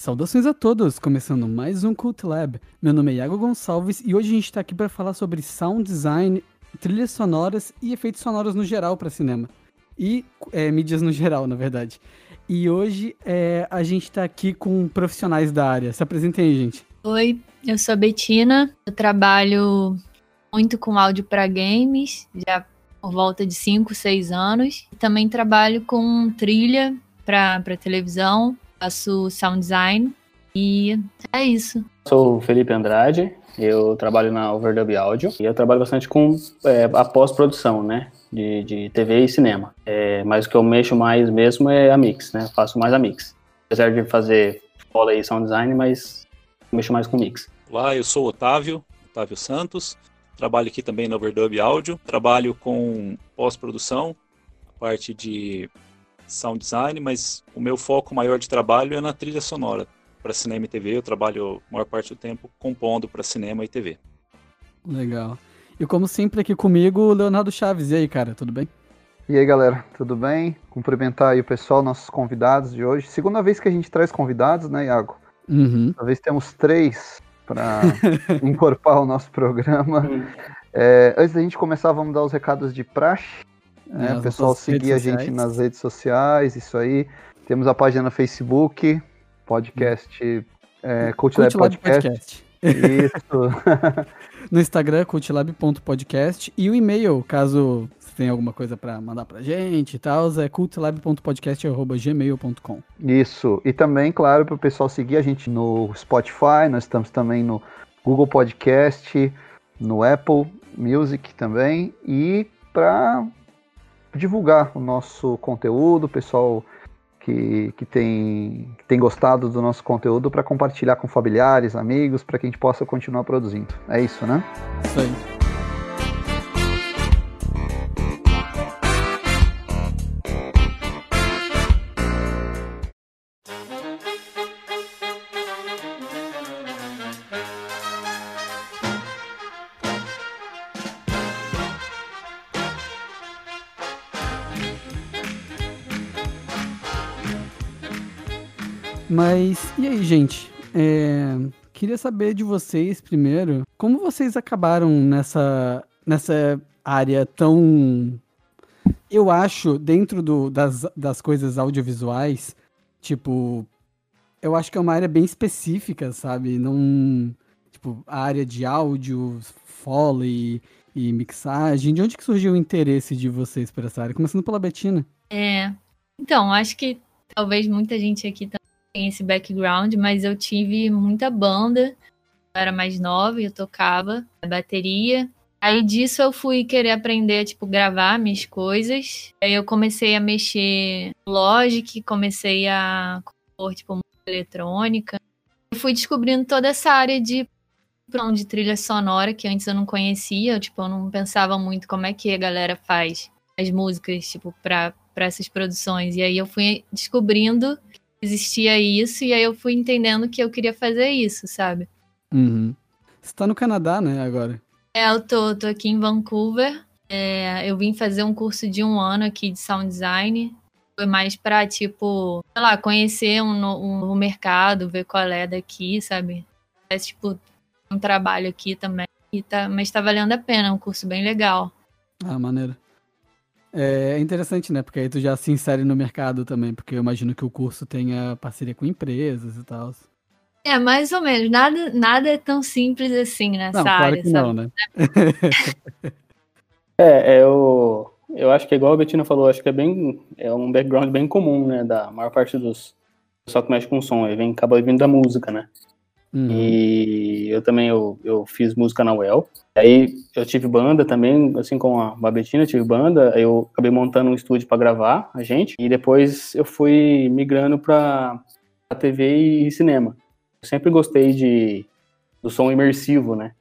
Saudações a todos, começando mais um Cult Lab. Meu nome é Iago Gonçalves e hoje a gente está aqui para falar sobre sound design, trilhas sonoras e efeitos sonoros no geral para cinema. E é, mídias no geral, na verdade. E hoje é, a gente está aqui com profissionais da área. Se apresentem aí, gente. Oi, eu sou a Betina, eu trabalho muito com áudio para games, já por volta de 5, 6 anos. Também trabalho com trilha para televisão, faço sound design e é isso. Sou o Felipe Andrade, eu trabalho na Overdub Audio e eu trabalho bastante com é, a pós-produção, né? De, de TV e cinema. É, mas o que eu mexo mais mesmo é a mix, né? Faço mais a mix. Apesar de fazer foley e sound design, mas mexo mais com mix. Olá, eu sou o Otávio, Otávio Santos. Trabalho aqui também na Overdub Audio. Trabalho com pós-produção, parte de sound design, mas o meu foco maior de trabalho é na trilha sonora. Para cinema e TV, eu trabalho a maior parte do tempo compondo para cinema e TV. Legal. E como sempre aqui comigo, Leonardo Chaves. E aí, cara, tudo bem? E aí, galera, tudo bem? Cumprimentar aí o pessoal, nossos convidados de hoje. Segunda vez que a gente traz convidados, né, Iago? Uhum. Talvez temos três para incorporar o nosso programa. É, antes da gente começar, vamos dar os recados de praxe. Né? o pessoal seguir a gente nas redes sociais, isso aí. Temos a página no Facebook, podcast, é, Coach Lab Podcast. podcast. Isso. no Instagram, cultlab.podcast. E o e-mail, caso você tenha alguma coisa para mandar pra gente e tal, é cultlab.podcast.gmail.com. Isso. E também, claro, para o pessoal seguir a gente no Spotify, nós estamos também no Google Podcast, no Apple Music também. E para divulgar o nosso conteúdo, o pessoal que, que, tem, que tem gostado do nosso conteúdo para compartilhar com familiares, amigos, para que a gente possa continuar produzindo. É isso, né? Isso aí. Mas e aí, gente? É, queria saber de vocês primeiro, como vocês acabaram nessa, nessa área tão. Eu acho, dentro do, das, das coisas audiovisuais, tipo, eu acho que é uma área bem específica, sabe? Não. Tipo, a área de áudio, foley e mixagem. De onde que surgiu o interesse de vocês por essa área? Começando pela Betina. É. Então, acho que talvez muita gente aqui tem esse background, mas eu tive muita banda. Eu era mais nova e eu tocava bateria. Aí disso eu fui querer aprender, tipo, gravar minhas coisas. Aí eu comecei a mexer Logic, comecei a compor, tipo, música eletrônica. Eu fui descobrindo toda essa área de de trilha sonora que antes eu não conhecia, eu, tipo, eu não pensava muito como é que a galera faz as músicas, tipo, para essas produções. E aí eu fui descobrindo existia isso, e aí eu fui entendendo que eu queria fazer isso, sabe? Uhum. Você tá no Canadá, né, agora? É, eu tô, tô aqui em Vancouver. É, eu vim fazer um curso de um ano aqui de sound design. Foi mais pra, tipo, sei lá, conhecer um, um, um mercado, ver qual é daqui, sabe? É, tipo, um trabalho aqui também. E tá, mas tá valendo a pena, é um curso bem legal. Ah, maneiro. É interessante, né? Porque aí tu já se insere no mercado também, porque eu imagino que o curso tenha parceria com empresas e tal. É, mais ou menos. Nada, nada é tão simples assim nessa não, claro área, que sabe? Não, né? é, é, eu, eu acho que igual a Betina falou, acho que é bem é um background bem comum, né? Da maior parte dos só que mexe com som, aí vem, acaba vindo da música, né? Uhum. E eu também eu, eu fiz música na UEL. Aí eu tive banda também, assim como a Babetina, tive banda. Eu acabei montando um estúdio para gravar a gente. E depois eu fui migrando para TV e cinema. Eu sempre gostei de do som imersivo, né?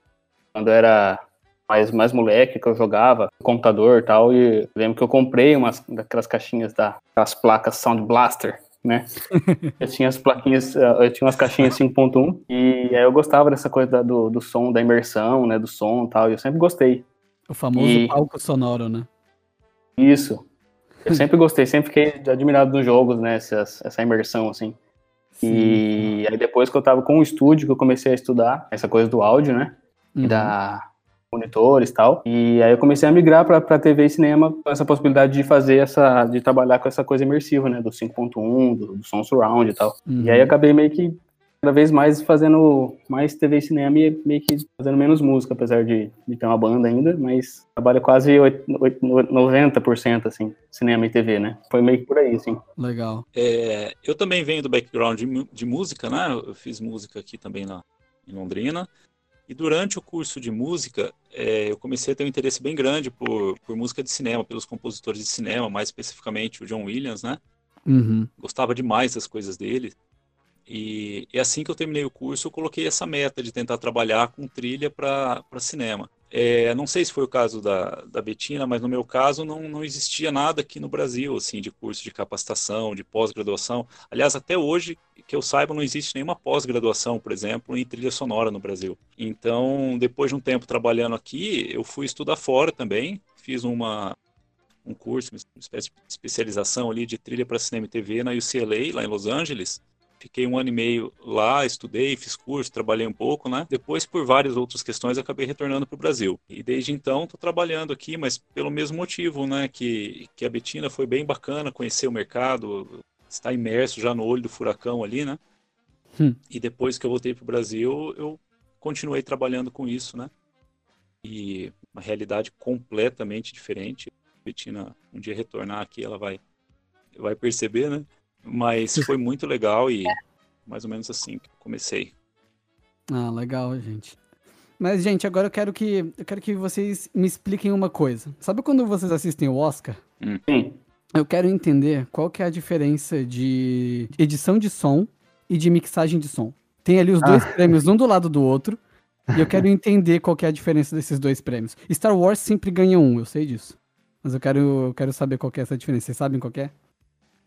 Quando era mais, mais moleque que eu jogava, computador e tal, e lembro que eu comprei umas daquelas caixinhas da, das placas Sound Blaster, né? eu tinha as plaquinhas, eh, eu tinha umas caixinhas 5.1 e aí eu gostava dessa coisa do, do som, da imersão, né? Do som e tal, e eu sempre gostei. O famoso e... palco sonoro, né? Isso. Eu sempre gostei, sempre fiquei admirado nos jogos, né? Essa, essa imersão, assim. Sim. E aí depois que eu tava com o estúdio, que eu comecei a estudar essa coisa do áudio, né? Uhum. Da monitores e tal. E aí eu comecei a migrar para TV e cinema com essa possibilidade de fazer essa, de trabalhar com essa coisa imersiva, né? Do 5.1, do, do som surround e tal. Uhum. E aí acabei meio que cada vez mais fazendo mais TV e cinema e meio que fazendo menos música, apesar de, de ter uma banda ainda, mas trabalho quase 8, 8, 90% assim, cinema e TV, né? Foi meio que por aí, assim. Legal. É, eu também venho do background de, de, música, né? Eu fiz música aqui também na, em Londrina. E durante o curso de música, é, eu comecei a ter um interesse bem grande por, por música de cinema, pelos compositores de cinema, mais especificamente o John Williams, né? Uhum. Gostava demais das coisas dele. E, e, assim que eu terminei o curso, eu coloquei essa meta de tentar trabalhar com trilha para cinema. É, não sei se foi o caso da, da Betina, mas no meu caso não, não existia nada aqui no Brasil, assim, de curso de capacitação, de pós-graduação. Aliás, até hoje, que eu saiba, não existe nenhuma pós-graduação, por exemplo, em trilha sonora no Brasil. Então, depois de um tempo trabalhando aqui, eu fui estudar fora também, fiz uma, um curso, uma espécie de especialização ali de trilha para cinema e TV na UCLA, lá em Los Angeles. Fiquei um ano e meio lá, estudei, fiz curso, trabalhei um pouco, né? Depois, por várias outras questões, acabei retornando para o Brasil. E desde então, estou trabalhando aqui, mas pelo mesmo motivo, né? Que, que a Betina foi bem bacana conhecer o mercado, está imerso já no olho do furacão ali, né? Hum. E depois que eu voltei para o Brasil, eu continuei trabalhando com isso, né? E uma realidade completamente diferente. A Betina, um dia retornar aqui, ela vai, vai perceber, né? Mas foi muito legal e mais ou menos assim que comecei. Ah, legal, gente. Mas, gente, agora eu quero que eu quero que vocês me expliquem uma coisa. Sabe quando vocês assistem o Oscar? Sim. Eu quero entender qual que é a diferença de edição de som e de mixagem de som. Tem ali os dois ah. prêmios um do lado do outro. E eu quero entender qual que é a diferença desses dois prêmios. Star Wars sempre ganha um, eu sei disso. Mas eu quero, eu quero saber qual que é essa diferença. Vocês sabem qual que é?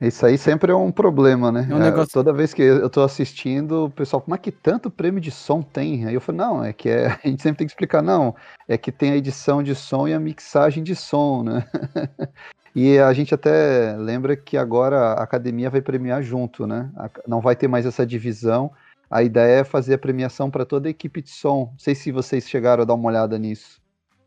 Isso aí sempre é um problema, né? É um negócio... é, toda vez que eu tô assistindo, o pessoal, como é que tanto prêmio de som tem? Aí eu falo, não, é que é... a gente sempre tem que explicar, não, é que tem a edição de som e a mixagem de som, né? e a gente até lembra que agora a academia vai premiar junto, né? Não vai ter mais essa divisão. A ideia é fazer a premiação para toda a equipe de som. Não sei se vocês chegaram a dar uma olhada nisso.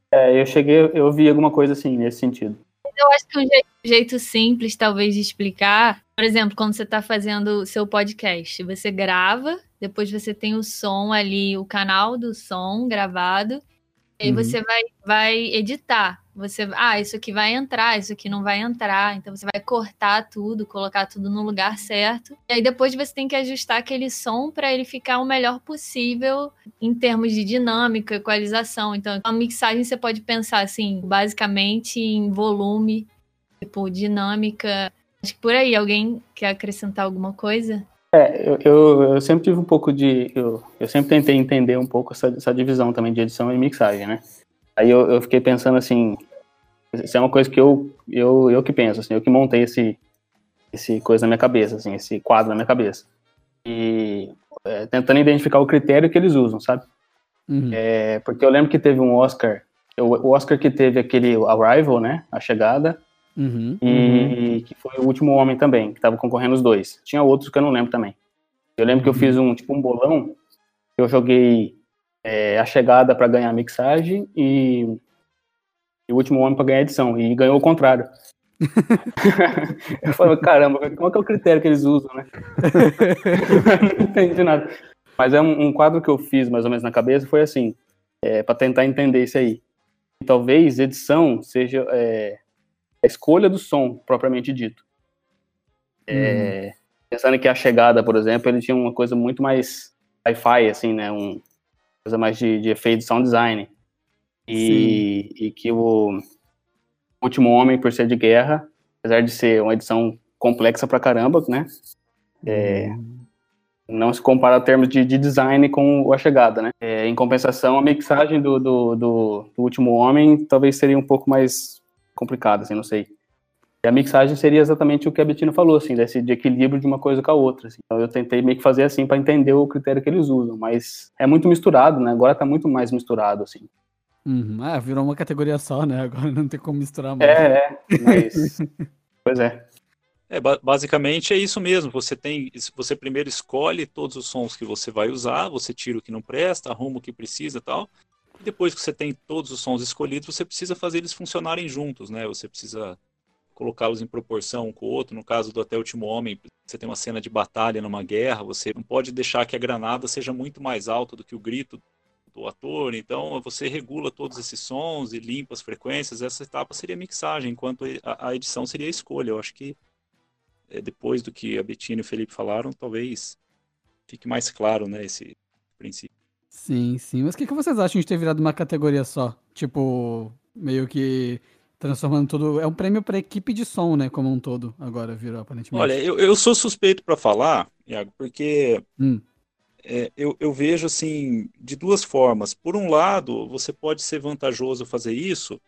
É, eu cheguei, eu vi alguma coisa assim nesse sentido eu acho que um jeito, jeito, simples, talvez, de explicar, por exemplo, quando você está fazendo o seu podcast, você grava, depois você tem o som ali, o canal do som gravado, e aí uhum. você vai, vai editar. Você, ah, isso aqui vai entrar, isso aqui não vai entrar. Então você vai cortar tudo, colocar tudo no lugar certo. E aí depois você tem que ajustar aquele som para ele ficar o melhor possível em termos de dinâmica, equalização. Então, a mixagem você pode pensar assim, basicamente em volume, tipo dinâmica. Acho que por aí alguém quer acrescentar alguma coisa? É, eu, eu, eu, sempre tive um pouco de. Eu, eu sempre tentei entender um pouco essa, essa divisão também de edição e mixagem, né? Aí eu, eu fiquei pensando assim, isso é uma coisa que eu, eu, eu que penso, assim, eu que montei esse, esse coisa na minha cabeça, assim, esse quadro na minha cabeça. E é, tentando identificar o critério que eles usam, sabe? Uhum. É, porque eu lembro que teve um Oscar, o Oscar que teve aquele Arrival, né, a chegada, uhum. e uhum. que foi o último homem também, que tava concorrendo os dois. Tinha outros que eu não lembro também. Eu lembro que eu uhum. fiz um tipo um bolão, eu joguei é, a chegada para ganhar a mixagem e, e, o último homem para ganhar a edição. E ganhou o contrário. eu falei, caramba, qual é, é o critério que eles usam, né? não entendi nada. Mas é um, um, quadro que eu fiz mais ou menos na cabeça, foi assim, é, para tentar entender isso aí. E talvez edição seja é, a escolha do som, propriamente dito. É, hum. Pensando que a chegada, por exemplo, ele tinha uma coisa muito mais sci-fi, assim, né? Um, coisa mais de, de efeito sound design. E, e, que o Último Homem, por ser de guerra, apesar de ser uma edição complexa pra caramba, né? É, uhum. não se compara a termos de, de, design com a chegada, né? É, em compensação, a mixagem do, do, do, do, Último Homem talvez seria um pouco mais complicada, assim, não sei. E a mixagem seria exatamente o que a Bettina falou, assim, desse de equilíbrio de uma coisa com a outra. Assim. Então eu tentei meio que fazer assim para entender o critério que eles usam, mas é muito misturado, né? Agora tá muito mais misturado, assim. Uhum. Ah, virou uma categoria só, né? Agora não tem como misturar mais. É, é, mas... pois é. É, basicamente é isso mesmo. Você tem, você primeiro escolhe todos os sons que você vai usar, você tira o que não presta, arruma o que precisa, tal. E depois que você tem todos os sons escolhidos, você precisa fazer eles funcionarem juntos, né? Você precisa colocá-los em proporção um com o outro. No caso do Até o Último Homem, você tem uma cena de batalha numa guerra, você não pode deixar que a granada seja muito mais alta do que o grito do ator. Então, você regula todos esses sons e limpa as frequências. Essa etapa seria mixagem, enquanto a edição seria a escolha. Eu acho que é, depois do que a Betina e o Felipe falaram, talvez fique mais claro, né, esse princípio. Sim, sim. Mas o que, que vocês acham de ter virado uma categoria só? Tipo, meio que transformando tudo. É um prêmio para equipe de som, né? Como um todo, agora virou aparentemente. Olha, eu, eu sou suspeito para falar, Iago, porque hum. é, eu, eu vejo assim de duas formas. Por um lado, você pode ser vantajoso fazer isso,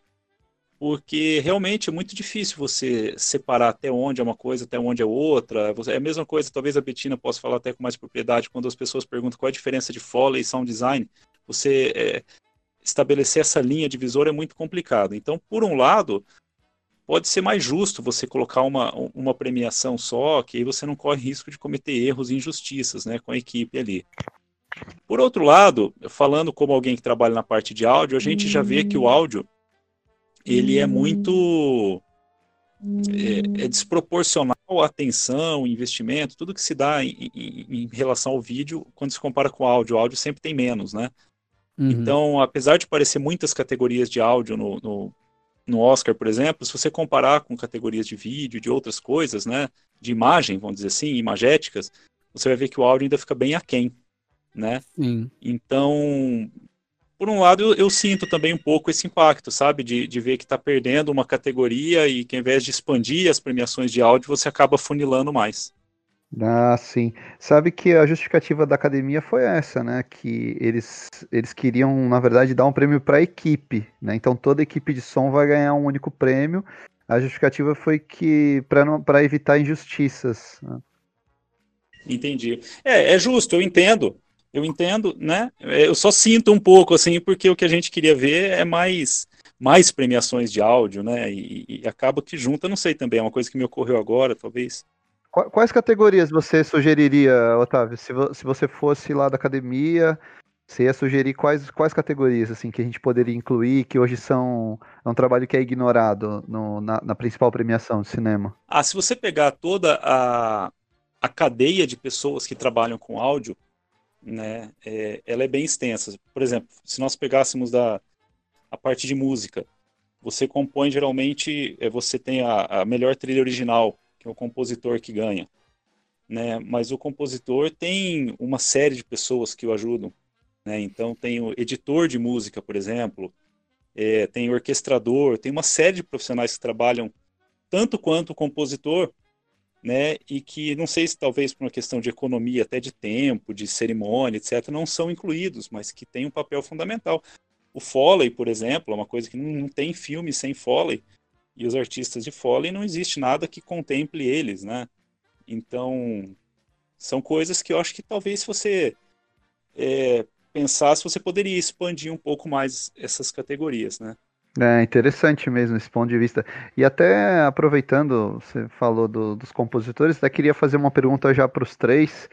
porque realmente é muito difícil você separar até onde é uma coisa, até onde é outra. É a mesma coisa, talvez a Betina possa falar até com mais propriedade, quando as pessoas perguntam qual é a diferença de Foley e Sound Design. Você é, estabelecer essa linha divisória é muito complicado. Então, por um lado, pode ser mais justo você colocar uma, uma premiação só, que aí você não corre risco de cometer erros e injustiças né, com a equipe ali. Por outro lado, falando como alguém que trabalha na parte de áudio, a gente já vê que o áudio ele é muito é, é desproporcional a atenção, investimento, tudo que se dá em, em, em, relação ao vídeo, quando se compara com o áudio. O áudio sempre tem menos, né? Uhum. Então, apesar de parecer muitas categorias de áudio no, no, no, Oscar, por exemplo, se você comparar com categorias de vídeo, de outras coisas, né? De imagem, vamos dizer assim, imagéticas, você vai ver que o áudio ainda fica bem aquém, né? Sim. Então, por um lado, eu, eu, sinto também um pouco esse impacto, sabe? De, de ver que está perdendo uma categoria e que ao invés de expandir as premiações de áudio, você acaba funilando mais. Ah, sim. Sabe que a justificativa da academia foi essa, né? Que eles, eles queriam, na verdade, dar um prêmio para a equipe, né? Então toda equipe de som vai ganhar um único prêmio. A justificativa foi que para evitar injustiças. Né? Entendi. É, é justo, eu entendo eu entendo, né? Eu só sinto um pouco, assim, porque o que a gente queria ver é mais mais premiações de áudio, né? E, e acaba que junta, não sei também, é uma coisa que me ocorreu agora, talvez. Quais categorias você sugeriria, Otávio? Se, se você fosse lá da academia, você ia sugerir quais, quais categorias assim que a gente poderia incluir, que hoje são é um trabalho que é ignorado no, na, na, principal premiação de cinema? Ah, se você pegar toda a, a cadeia de pessoas que trabalham com áudio, né, é, ela é bem extensa. Por exemplo, se nós pegássemos da, a parte de música, você compõe geralmente, é, você tem a, a melhor trilha original, que é o compositor que ganha. Né? Mas o compositor tem uma série de pessoas que o ajudam. Né? Então tem o editor de música, por exemplo, é, tem o orquestrador, tem uma série de profissionais que trabalham tanto quanto o compositor né, e que não sei se talvez por uma questão de economia, até de tempo, de cerimônia, etc., não são incluídos, mas que têm um papel fundamental. O Foley, por exemplo, é uma coisa que não, não tem filme sem Foley, e os artistas de Foley não existe nada que contemple eles, né? Então, são coisas que eu acho que talvez se você é, pensasse, você poderia expandir um pouco mais essas categorias, né? É interessante mesmo esse ponto de vista. E até aproveitando, você falou do, dos compositores, até queria fazer uma pergunta já para os três.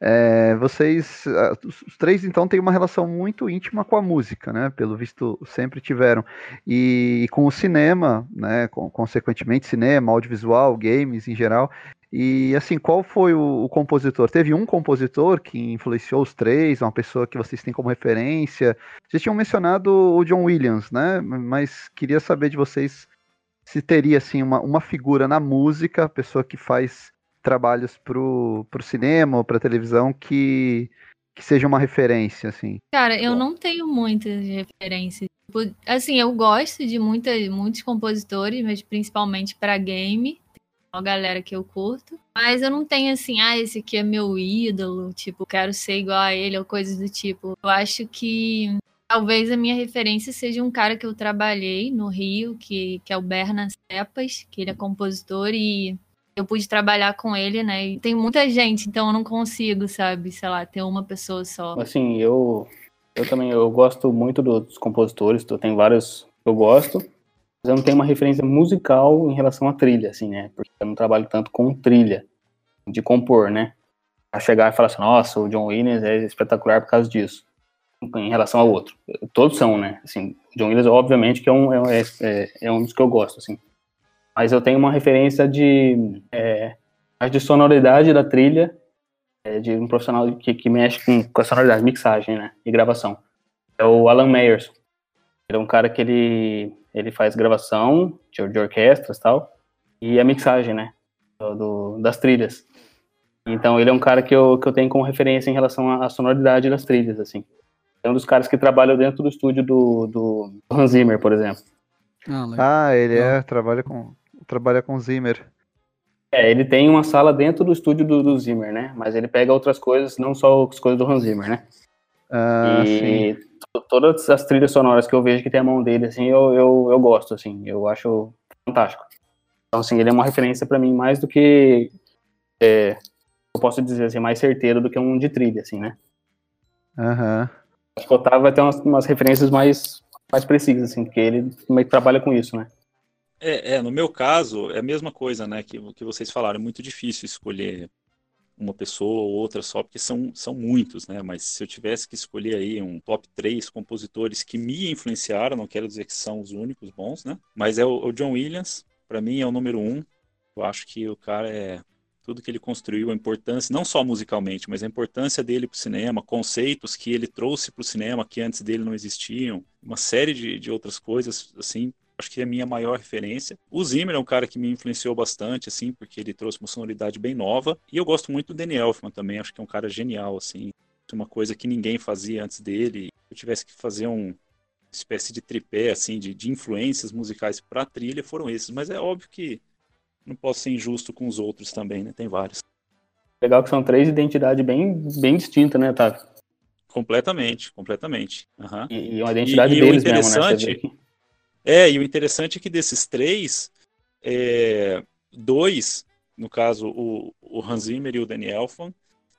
É, vocês, os três então têm uma relação muito íntima com a música, né? Pelo visto sempre tiveram e, e com o cinema, né? Com, consequentemente cinema, audiovisual, games em geral. E assim, qual foi o, o, compositor? Teve um compositor que influenciou os três, uma pessoa que vocês têm como referência. Vocês tinham mencionado o John Williams, né? Mas queria saber de vocês se teria assim uma, uma figura na música, pessoa que faz trabalhos pro, pro cinema ou pra televisão que, que seja uma referência, assim. Cara, eu não tenho muitas referências. Tipo, assim, eu gosto de muita, muitos compositores, mas principalmente para game uma galera que eu curto. Mas eu não tenho assim, ah, esse aqui é meu ídolo, tipo, quero ser igual a ele ou coisas do tipo. Eu acho que talvez a minha referência seja um cara que eu trabalhei no Rio, que, que é o Berna Cepas, que ele é compositor e eu pude trabalhar com ele, né? E tem muita gente, então eu não consigo, sabe, sei lá, ter uma pessoa só. Assim, eu eu também eu gosto muito dos compositores, tenho vários que eu gosto. mas eu não tenho uma referência musical em relação à trilha, assim, né? Porque eu não trabalho tanto com trilha, de compor, né? A chegar e falar assim, nossa, o John Williams é espetacular por causa disso, em relação ao outro. Todos são, né? Assim, John Williams, obviamente, que é um, é, é, é um dos que eu gosto, assim. Mas eu tenho uma referência de, é, de sonoridade da trilha, é, de um profissional que, que mexe com, com a sonoridade, mixagem, né? E gravação. É o Alan Meyers. Ele é um cara que ele, ele faz gravação de, de orquestras e tal, e a mixagem, né? Do, das trilhas. Então ele é um cara que eu, que eu tenho como referência em relação à sonoridade das trilhas, assim. É um dos caras que trabalha dentro do estúdio do, do Hans Zimmer, por exemplo. Ah, ah ele é, trabalha com, trabalha com Zimmer. É, ele tem uma sala dentro do estúdio do, do Zimmer, né? Mas ele pega outras coisas, não só as coisas do Hans Zimmer, né? Ah, e sim. todas as trilhas sonoras que eu vejo que tem a mão dele, assim, eu, eu, eu gosto, assim, eu acho fantástico. Então, assim, ele é uma referência para mim mais do que é, eu posso dizer assim, mais certeiro do que um de trilha, assim, né? Aham. Uhum. Acho que o Otávio vai ter umas, umas, referências mais, mais precisas, assim, porque ele meio que trabalha com isso, né? É, é, no meu caso, é a mesma coisa, né, que, que vocês falaram, é muito difícil escolher uma pessoa ou outra só, porque são, são muitos, né, mas se eu tivesse que escolher aí um top 3 compositores que me influenciaram, não quero dizer que são os únicos bons, né, mas é o, o John Williams, para mim é o número um, eu acho que o cara é tudo que ele construiu, a importância, não só musicalmente, mas a importância dele para o cinema, conceitos que ele trouxe para o cinema que antes dele não existiam, uma série de, de outras coisas, assim, acho que é a minha maior referência. O Zimmer é um cara que me influenciou bastante, assim, porque ele trouxe uma sonoridade bem nova, e eu gosto muito do Danny Elfman também, acho que é um cara genial, assim, uma coisa que ninguém fazia antes dele. Se eu tivesse que fazer um espécie de tripé, assim, de, de influências musicais para a trilha, foram esses, mas é óbvio que não posso ser injusto com os outros também, né? Tem vários. Legal que são três identidades bem, bem distintas, né, Otávio? Completamente, completamente. Uhum. E, e uma identidade e, deles e interessante, mesmo, né? É, e o interessante é que desses três, é, dois, no caso o, o Hans Zimmer e o Danny Elfman,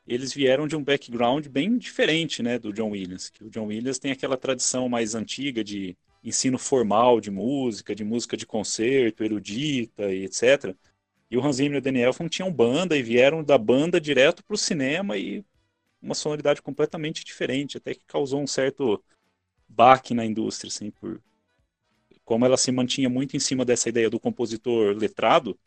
eles vieram de um background bem diferente, né, do John Williams. Que o John Williams tem aquela tradição mais antiga de ensino formal de música, de música de concerto, erudita e etc. E o Hans Zimmer e o Danny Elfman tinham banda e vieram da banda direto para o cinema e uma sonoridade completamente diferente, até que causou um certo baque na indústria, assim, por como ela se mantinha muito em cima dessa ideia do compositor letrado.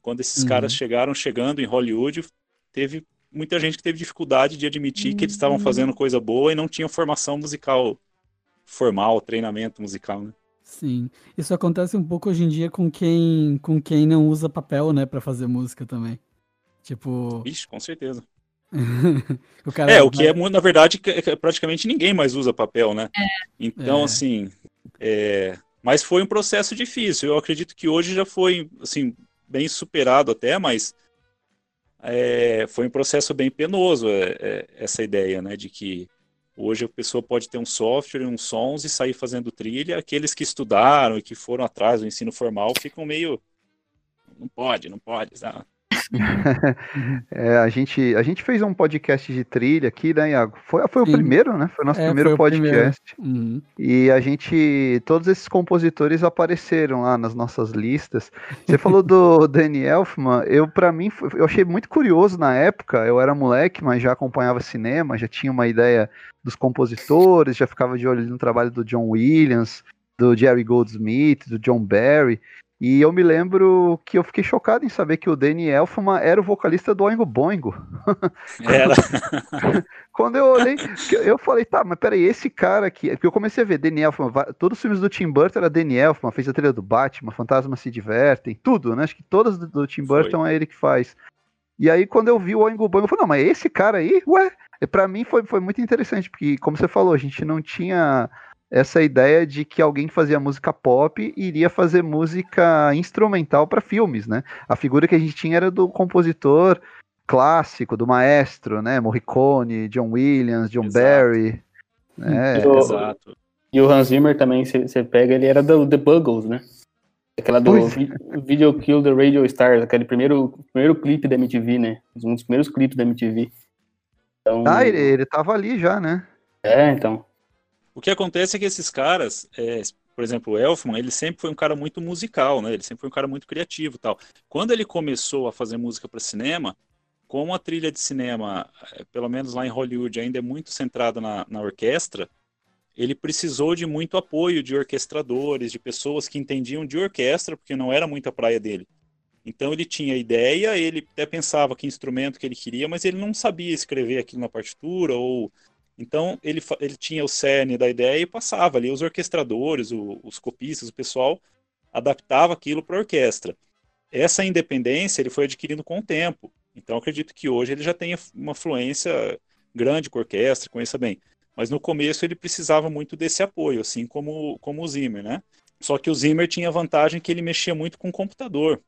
Quando esses uhum. caras chegaram, chegando em Hollywood, teve muita gente que teve dificuldade de admitir uhum. que eles estavam fazendo uhum. coisa boa e não tinham formação musical formal, treinamento musical, né? Sim, isso acontece um pouco hoje em dia com quem, com quem não usa papel, né, para fazer música também. Tipo. Ixi, com certeza. o cara é, o que é, na verdade, praticamente ninguém mais usa papel, né? É. Então, é. assim, é... mas foi um processo difícil. Eu acredito que hoje já foi, assim, bem superado até, mas é... foi um processo bem penoso é, é, essa ideia, né, de que Hoje a pessoa pode ter um software uns sons e sair fazendo trilha. Aqueles que estudaram e que foram atrás do ensino formal ficam meio. Não pode, não pode. Sabe? é, a, gente, a gente fez um podcast de trilha aqui, né, Iago? Foi, foi o primeiro, né? Foi o nosso é, primeiro podcast. Primeiro. Uhum. E a gente. Todos esses compositores apareceram lá nas nossas listas. Você falou do Danny Elfman. Eu, para mim, eu achei muito curioso na época. Eu era moleque, mas já acompanhava cinema, já tinha uma ideia dos compositores, já ficava de olho no trabalho do John Williams, do Jerry Goldsmith, do John Barry. E eu me lembro que eu fiquei chocado em saber que o Danny Elfman era o vocalista do Oingo Boingo. Era. Quando eu olhei, eu falei, tá, mas peraí, esse cara aqui. Porque eu comecei a ver Danny Elfman, todos os filmes do Tim Burton era Danny Elfman, fez a trilha do Batman, Fantasmas se divertem, tudo, né? Acho que todas do, do Tim Burton Foi. é ele que faz. E aí, quando eu vi o Oingo Boingo, eu falei, não, mas esse cara aí, ué, para mim foi, foi muito interessante, porque, como você falou, a gente não tinha essa ideia de que alguém que fazia música pop iria fazer música instrumental para filmes, né? A figura que a gente tinha era do compositor clássico, do maestro, né? Morricone, John Williams, John Exato. Barry. Né? O, Exato. e o Hans Zimmer também, você pega, ele era do The Buggles, né? Aquela do Video Kill the Radio Stars, aquele primeiro, primeiro clipe da MTV, né? Um dos primeiros clipes da MTV. Então... Ah, ele, ele tava ali já, né? É, então. O que acontece é que esses caras, é, por exemplo, o Elfman, ele sempre foi um cara muito musical, né? Ele sempre foi um cara muito criativo, tal. Quando ele começou a fazer música para cinema, como a trilha de cinema, eh, pelo menos lá em Hollywood, ainda é muito centrada na, na orquestra, ele precisou de muito apoio de orquestradores, de pessoas que entendiam de orquestra, porque não era muito a praia dele. Então ele tinha ideia, ele até pensava que instrumento que ele queria, mas ele não sabia escrever aquilo na partitura ou então ele, ele tinha o cerne da ideia e passava ali os orquestradores, o, os copistas, o pessoal adaptava aquilo para a orquestra. Essa independência ele foi adquirindo com o tempo. Então acredito que hoje ele já tenha uma fluência grande com a orquestra, conheça bem. Mas no começo ele precisava muito desse apoio, assim como, como o Zimmer, né? Só que o Zimmer tinha a vantagem que ele mexia muito com o computador,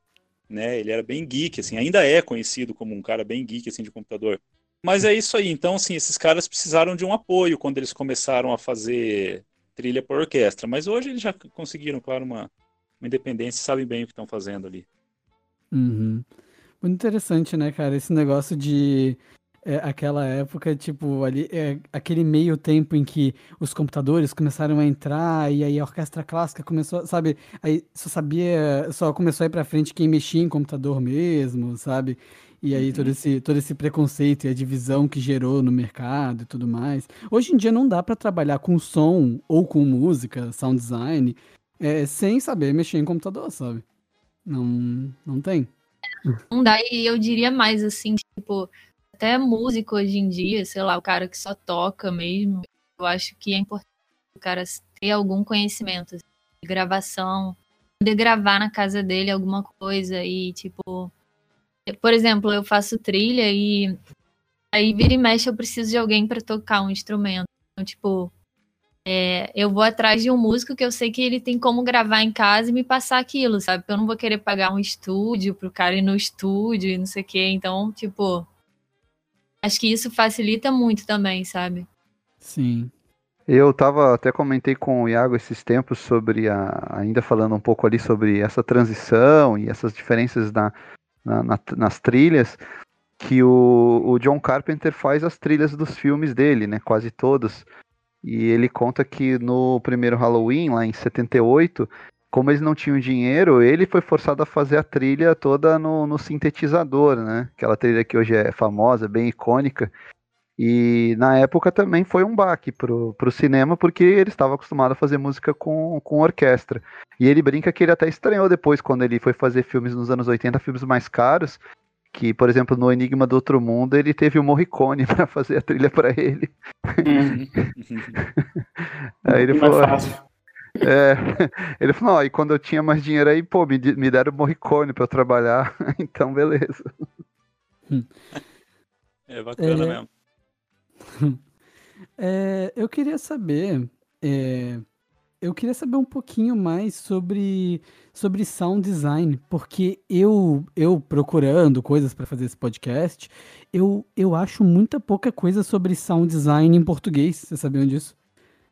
né? Ele era bem geek, assim, ainda é conhecido como um cara bem geek, assim, de computador. Mas é isso aí. Então, assim, esses caras precisaram de um apoio quando eles começaram a fazer trilha por orquestra. Mas hoje eles já conseguiram, claro, uma, uma independência e sabem bem o que estão fazendo ali. Uhum. Muito interessante, né, cara? Esse negócio de é, aquela época, tipo, ali, é, aquele meio tempo em que os computadores começaram a entrar e aí a orquestra clássica começou, sabe? Aí só sabia, só começou a ir pra frente quem mexia em computador mesmo, sabe? E aí todo uhum. esse, todo esse preconceito e a divisão que gerou no mercado e tudo mais. Hoje em dia não dá para trabalhar com som ou com música, sound design, é, sem saber mexer em computador, sabe? Não, não tem. Não dá, e eu diria mais assim, tipo, até músico hoje em dia, sei lá, o cara que só toca mesmo, eu acho que é importante o cara ter algum conhecimento assim, de gravação, poder gravar na casa dele alguma coisa e, tipo, por exemplo, eu faço trilha e aí vira e mexe eu preciso de alguém para tocar um instrumento. Então, tipo, é, eu vou atrás de um músico que eu sei que ele tem como gravar em casa e me passar aquilo, sabe? Porque eu não vou querer pagar um estúdio pro cara ir no estúdio e não sei o quê. Então, tipo, acho que isso facilita muito também, sabe? Sim. Eu tava, até comentei com o Iago esses tempos sobre a, ainda falando um pouco ali sobre essa transição e essas diferenças na, na, na, nas trilhas, que o, o John Carpenter faz as trilhas dos filmes dele, né? Quase todos. E ele conta que no primeiro Halloween, lá em 78, como eles não tinham dinheiro, ele foi forçado a fazer a trilha toda no, no sintetizador, né? Aquela trilha que hoje é famosa, bem icônica. E na época também foi um baque pro, pro cinema, porque ele estava acostumado a fazer música com, com orquestra. E ele brinca que ele até estranhou depois, quando ele foi fazer filmes nos anos 80, filmes mais caros, que, por exemplo, no Enigma do Outro Mundo, ele teve o Morricone para fazer a trilha para ele. Hum. aí ele falou. É, ele falou, ó, e quando eu tinha mais dinheiro aí, pô, me, me deram o Morricone para eu trabalhar, então beleza. É bacana é... mesmo. É, eu queria saber. É, eu queria saber um pouquinho mais sobre, sobre sound design, porque eu, eu procurando coisas para fazer esse podcast, eu, eu acho muita pouca coisa sobre sound design em português. Vocês sabiam disso?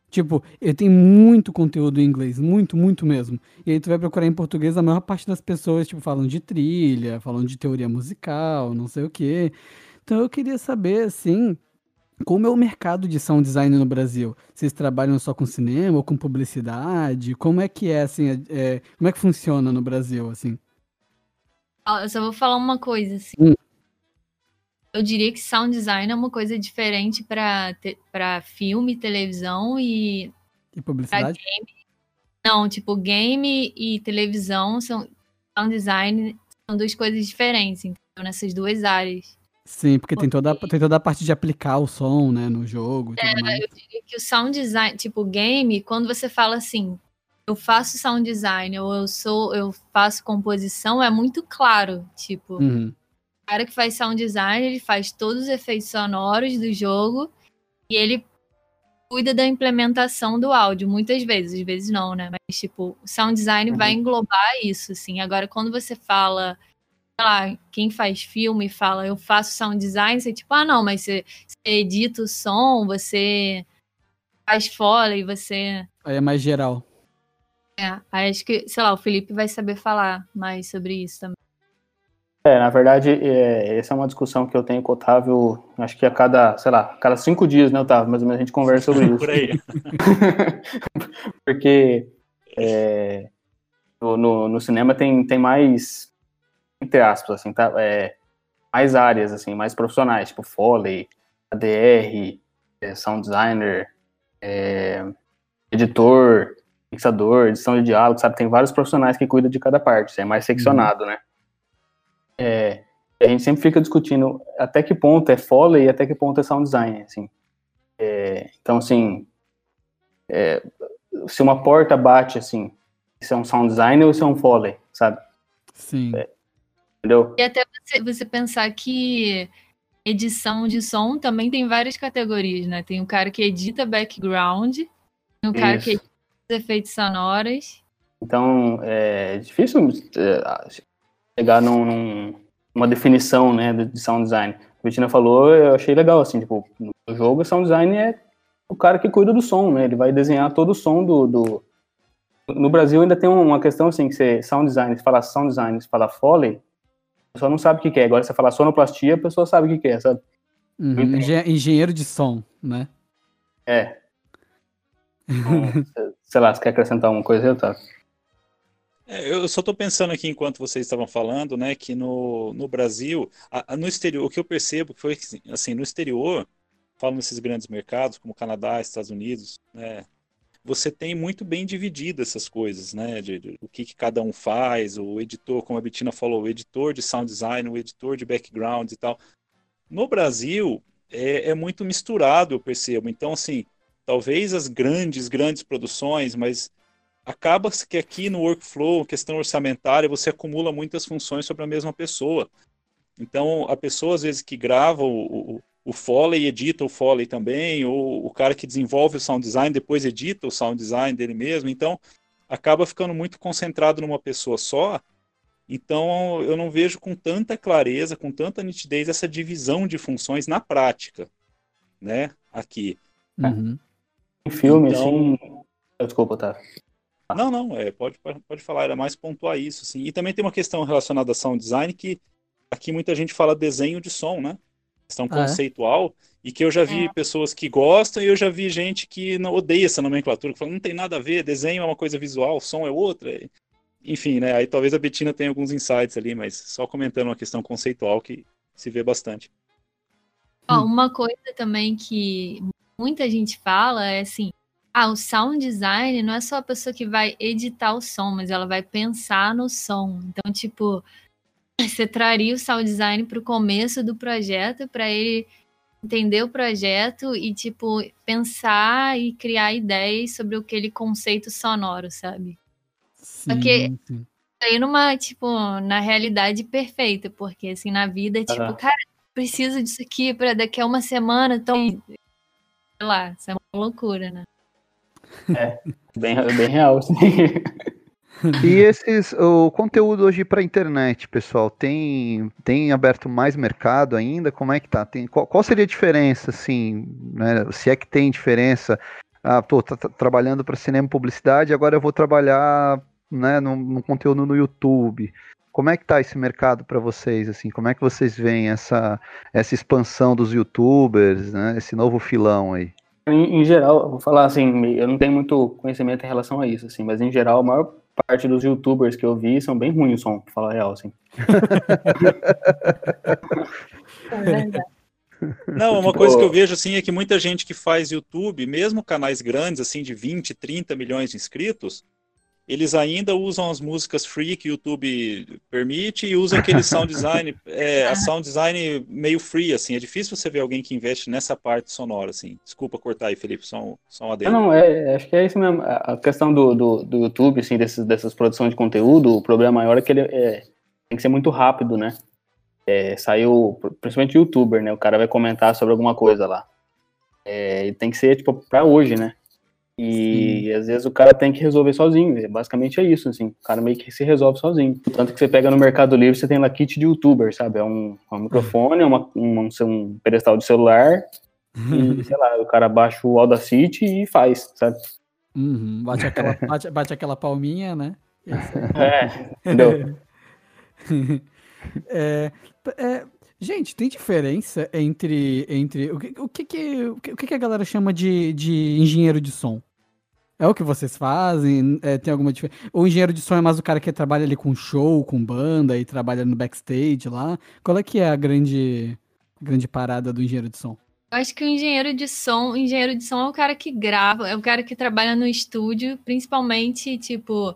Tipo, eu tenho muito conteúdo em inglês, muito, muito mesmo. E aí tu vai procurar em português, a maior parte das pessoas, tipo, falam de trilha, falam de teoria musical, não sei o quê. Então eu queria saber, assim, como é o mercado de sound design no Brasil? Vocês trabalham só com cinema ou com publicidade? Como é que é assim? É, como é que funciona no Brasil assim? Eu só vou falar uma coisa assim. Hum. Eu diria que sound design é uma coisa diferente para para filme, televisão e e publicidade. Não, tipo game e televisão são sound design são duas coisas diferentes, então nessas duas áreas. Sim, porque, tem, toda, tem toda a parte de aplicar o som, né, no jogo. é, eu diria que o sound design, tipo, game, quando você fala assim, eu faço sound design ou eu sou, eu faço composição, é muito claro. Tipo, uhum. o cara que faz sound design, ele faz todos os efeitos sonoros do jogo e ele cuida da implementação do áudio, muitas vezes, às vezes não, né? Mas, tipo, o sound design uhum. vai englobar isso, assim. Agora, quando você fala lá, quem faz filme fala, eu faço sound design, você tipo, ah, não, mas você, você edita o som, você faz foley, você. Aí é mais geral. É, aí acho que, sei lá, o Felipe vai saber falar mais sobre isso também. É, na verdade, é, essa é uma discussão que eu tenho com o Otávio, acho que a cada, sei lá, a cada cinco dias, né, Otávio? Mais ou menos a gente conversa sobre isso. Por aí. Porque é, no, no, no, cinema tem, tem mais, entre aspas, assim, tá, é, mais áreas, assim, mais profissionais, tipo Foley, ADR, é, Sound Designer, é, editor, mixador, edição de diálogo, sabe? Tem vários profissionais que cuidam de cada parte, é mais seccionado, uhum. né? É, a gente sempre fica discutindo até que ponto é Foley e até que ponto é Sound Design, assim. É, então, assim, é, se uma porta bate, assim, se é um Sound Design ou se é um Foley, sabe? Sim. É, entendeu? E até você, você pensar que edição de som também tem várias categorias, né? Tem o cara que edita background, tem o cara Isso. que edita efeitos sonoros. Então, é difícil é, chegar num, num, numa definição, né, de sound design. A Bettina falou, eu achei legal, assim, tipo, no jogo, sound design é o cara que cuida do som, né? Ele vai desenhar todo o som do, do... No Brasil ainda tem uma questão assim, que você, sound design, você fala sound design, você fala foley, pessoa não sabe o que é. Agora você fala sonoplastia, a pessoa sabe o que é, sabe? Uhum, engenheiro de som, né? É. Sei lá, você quer acrescentar uma coisa aí, Otávio? É, eu só estou pensando aqui enquanto vocês estavam falando, né, que no, no Brasil, a, a, no exterior, o que eu percebo foi que, assim, no exterior, falo nesses grandes mercados como Canadá, Estados Unidos, né, você tem muito bem dividido essas coisas, né? De, de, o que, que, cada um faz, o editor, como a Bettina falou, o editor de sound design, o editor de background e tal. No Brasil, é, é muito misturado, eu percebo. Então, assim, talvez as grandes, grandes produções, mas acaba que aqui no workflow, questão orçamentária, você acumula muitas funções sobre a mesma pessoa. Então, a pessoa, às vezes, que grava o, o Foley edita o Foley também, ou o cara que desenvolve o sound design depois edita o sound design dele mesmo. Então, acaba ficando muito concentrado numa pessoa só. Então, eu não vejo com tanta clareza, com tanta nitidez essa divisão de funções na prática, né? Aqui. Uhum. Em filme, então... assim. Desculpa, tá. Não, não, é, pode, pode falar, era mais pontuar isso, assim. E também tem uma questão relacionada a sound design que aqui muita gente fala desenho de som, né? Questão ah, conceitual, é? e que eu já vi é. pessoas que gostam e eu já vi gente que não odeia essa nomenclatura, que fala, não tem nada a ver, desenho é uma coisa visual, som é outra. Enfim, né? Aí talvez a Betina tenha alguns insights ali, mas só comentando uma questão conceitual que se vê bastante. Oh, uma coisa também que muita gente fala é assim, ah, o sound design não é só a pessoa que vai editar o som, mas ela vai pensar no som. Então, tipo, você traria o sound design para o começo do projeto, para ele entender o projeto e, tipo, pensar e criar ideias sobre aquele conceito sonoro, sabe? Sim, Porque sim. aí numa, tipo, na realidade perfeita, porque assim, na vida, tipo, ah. cara, preciso disso aqui para daqui a uma semana, então, sei lá, isso é uma loucura, né? É, bem, bem real, sim. E esses, o conteúdo hoje para internet, pessoal, tem, tem aberto mais mercado ainda? Como é que tá? Tem, qual, qual seria a diferença, assim, né? Se é que tem diferença? Ah, tô tá, tá trabalhando para cinema e publicidade, agora eu vou trabalhar, né, no, conteúdo no YouTube. Como é que tá esse mercado para vocês, assim? Como é que vocês veem essa, essa expansão dos YouTubers, né? Esse novo filão aí? Em, em geral, vou falar assim, eu não tenho muito conhecimento em relação a isso, assim, mas em geral, a maior parte dos youtubers que eu vi são bem ruins o som, pra falar real, assim. Não, uma coisa que eu vejo assim é que muita gente que faz YouTube, mesmo canais grandes assim de 20, 30 milhões de inscritos, eles ainda usam as músicas free que o YouTube permite e usam aquele sound design, é, a sound design meio free, assim. É difícil você ver alguém que investe nessa parte sonora, assim. Desculpa cortar aí, Felipe, só um, só um adendo. Não, é, acho que é isso mesmo. A questão do, do, do YouTube, assim, desses, dessas produções de conteúdo, o problema maior é que ele é, tem que ser muito rápido, né? É, saiu, principalmente youtuber, né? O cara vai comentar sobre alguma coisa lá. É, tem que ser, tipo, pra hoje, né? E Sim. às vezes o cara tem que resolver sozinho. É, basicamente é isso, assim. O cara meio que se resolve sozinho. Tanto que você pega no Mercado Livre, você tem lá kit de youtuber, sabe? É um, um microfone, é uma, um, um pedestal de celular. e, sei lá, o cara baixa o Audacity e faz, sabe? Uhum, bate, aquela, bate, bate aquela palminha, né? É, entendeu? é, é, gente, tem diferença entre, entre o, que, o, que, que, o que, que a galera chama de, de engenheiro de som? É o que vocês fazem? É, tem alguma diferença? O engenheiro de som é mais o cara que trabalha ali com show, com banda e trabalha no backstage lá? Qual é que é a grande, grande parada do engenheiro de som? Eu acho que o engenheiro de som, o engenheiro de som é o cara que grava, é o cara que trabalha no estúdio, principalmente, tipo,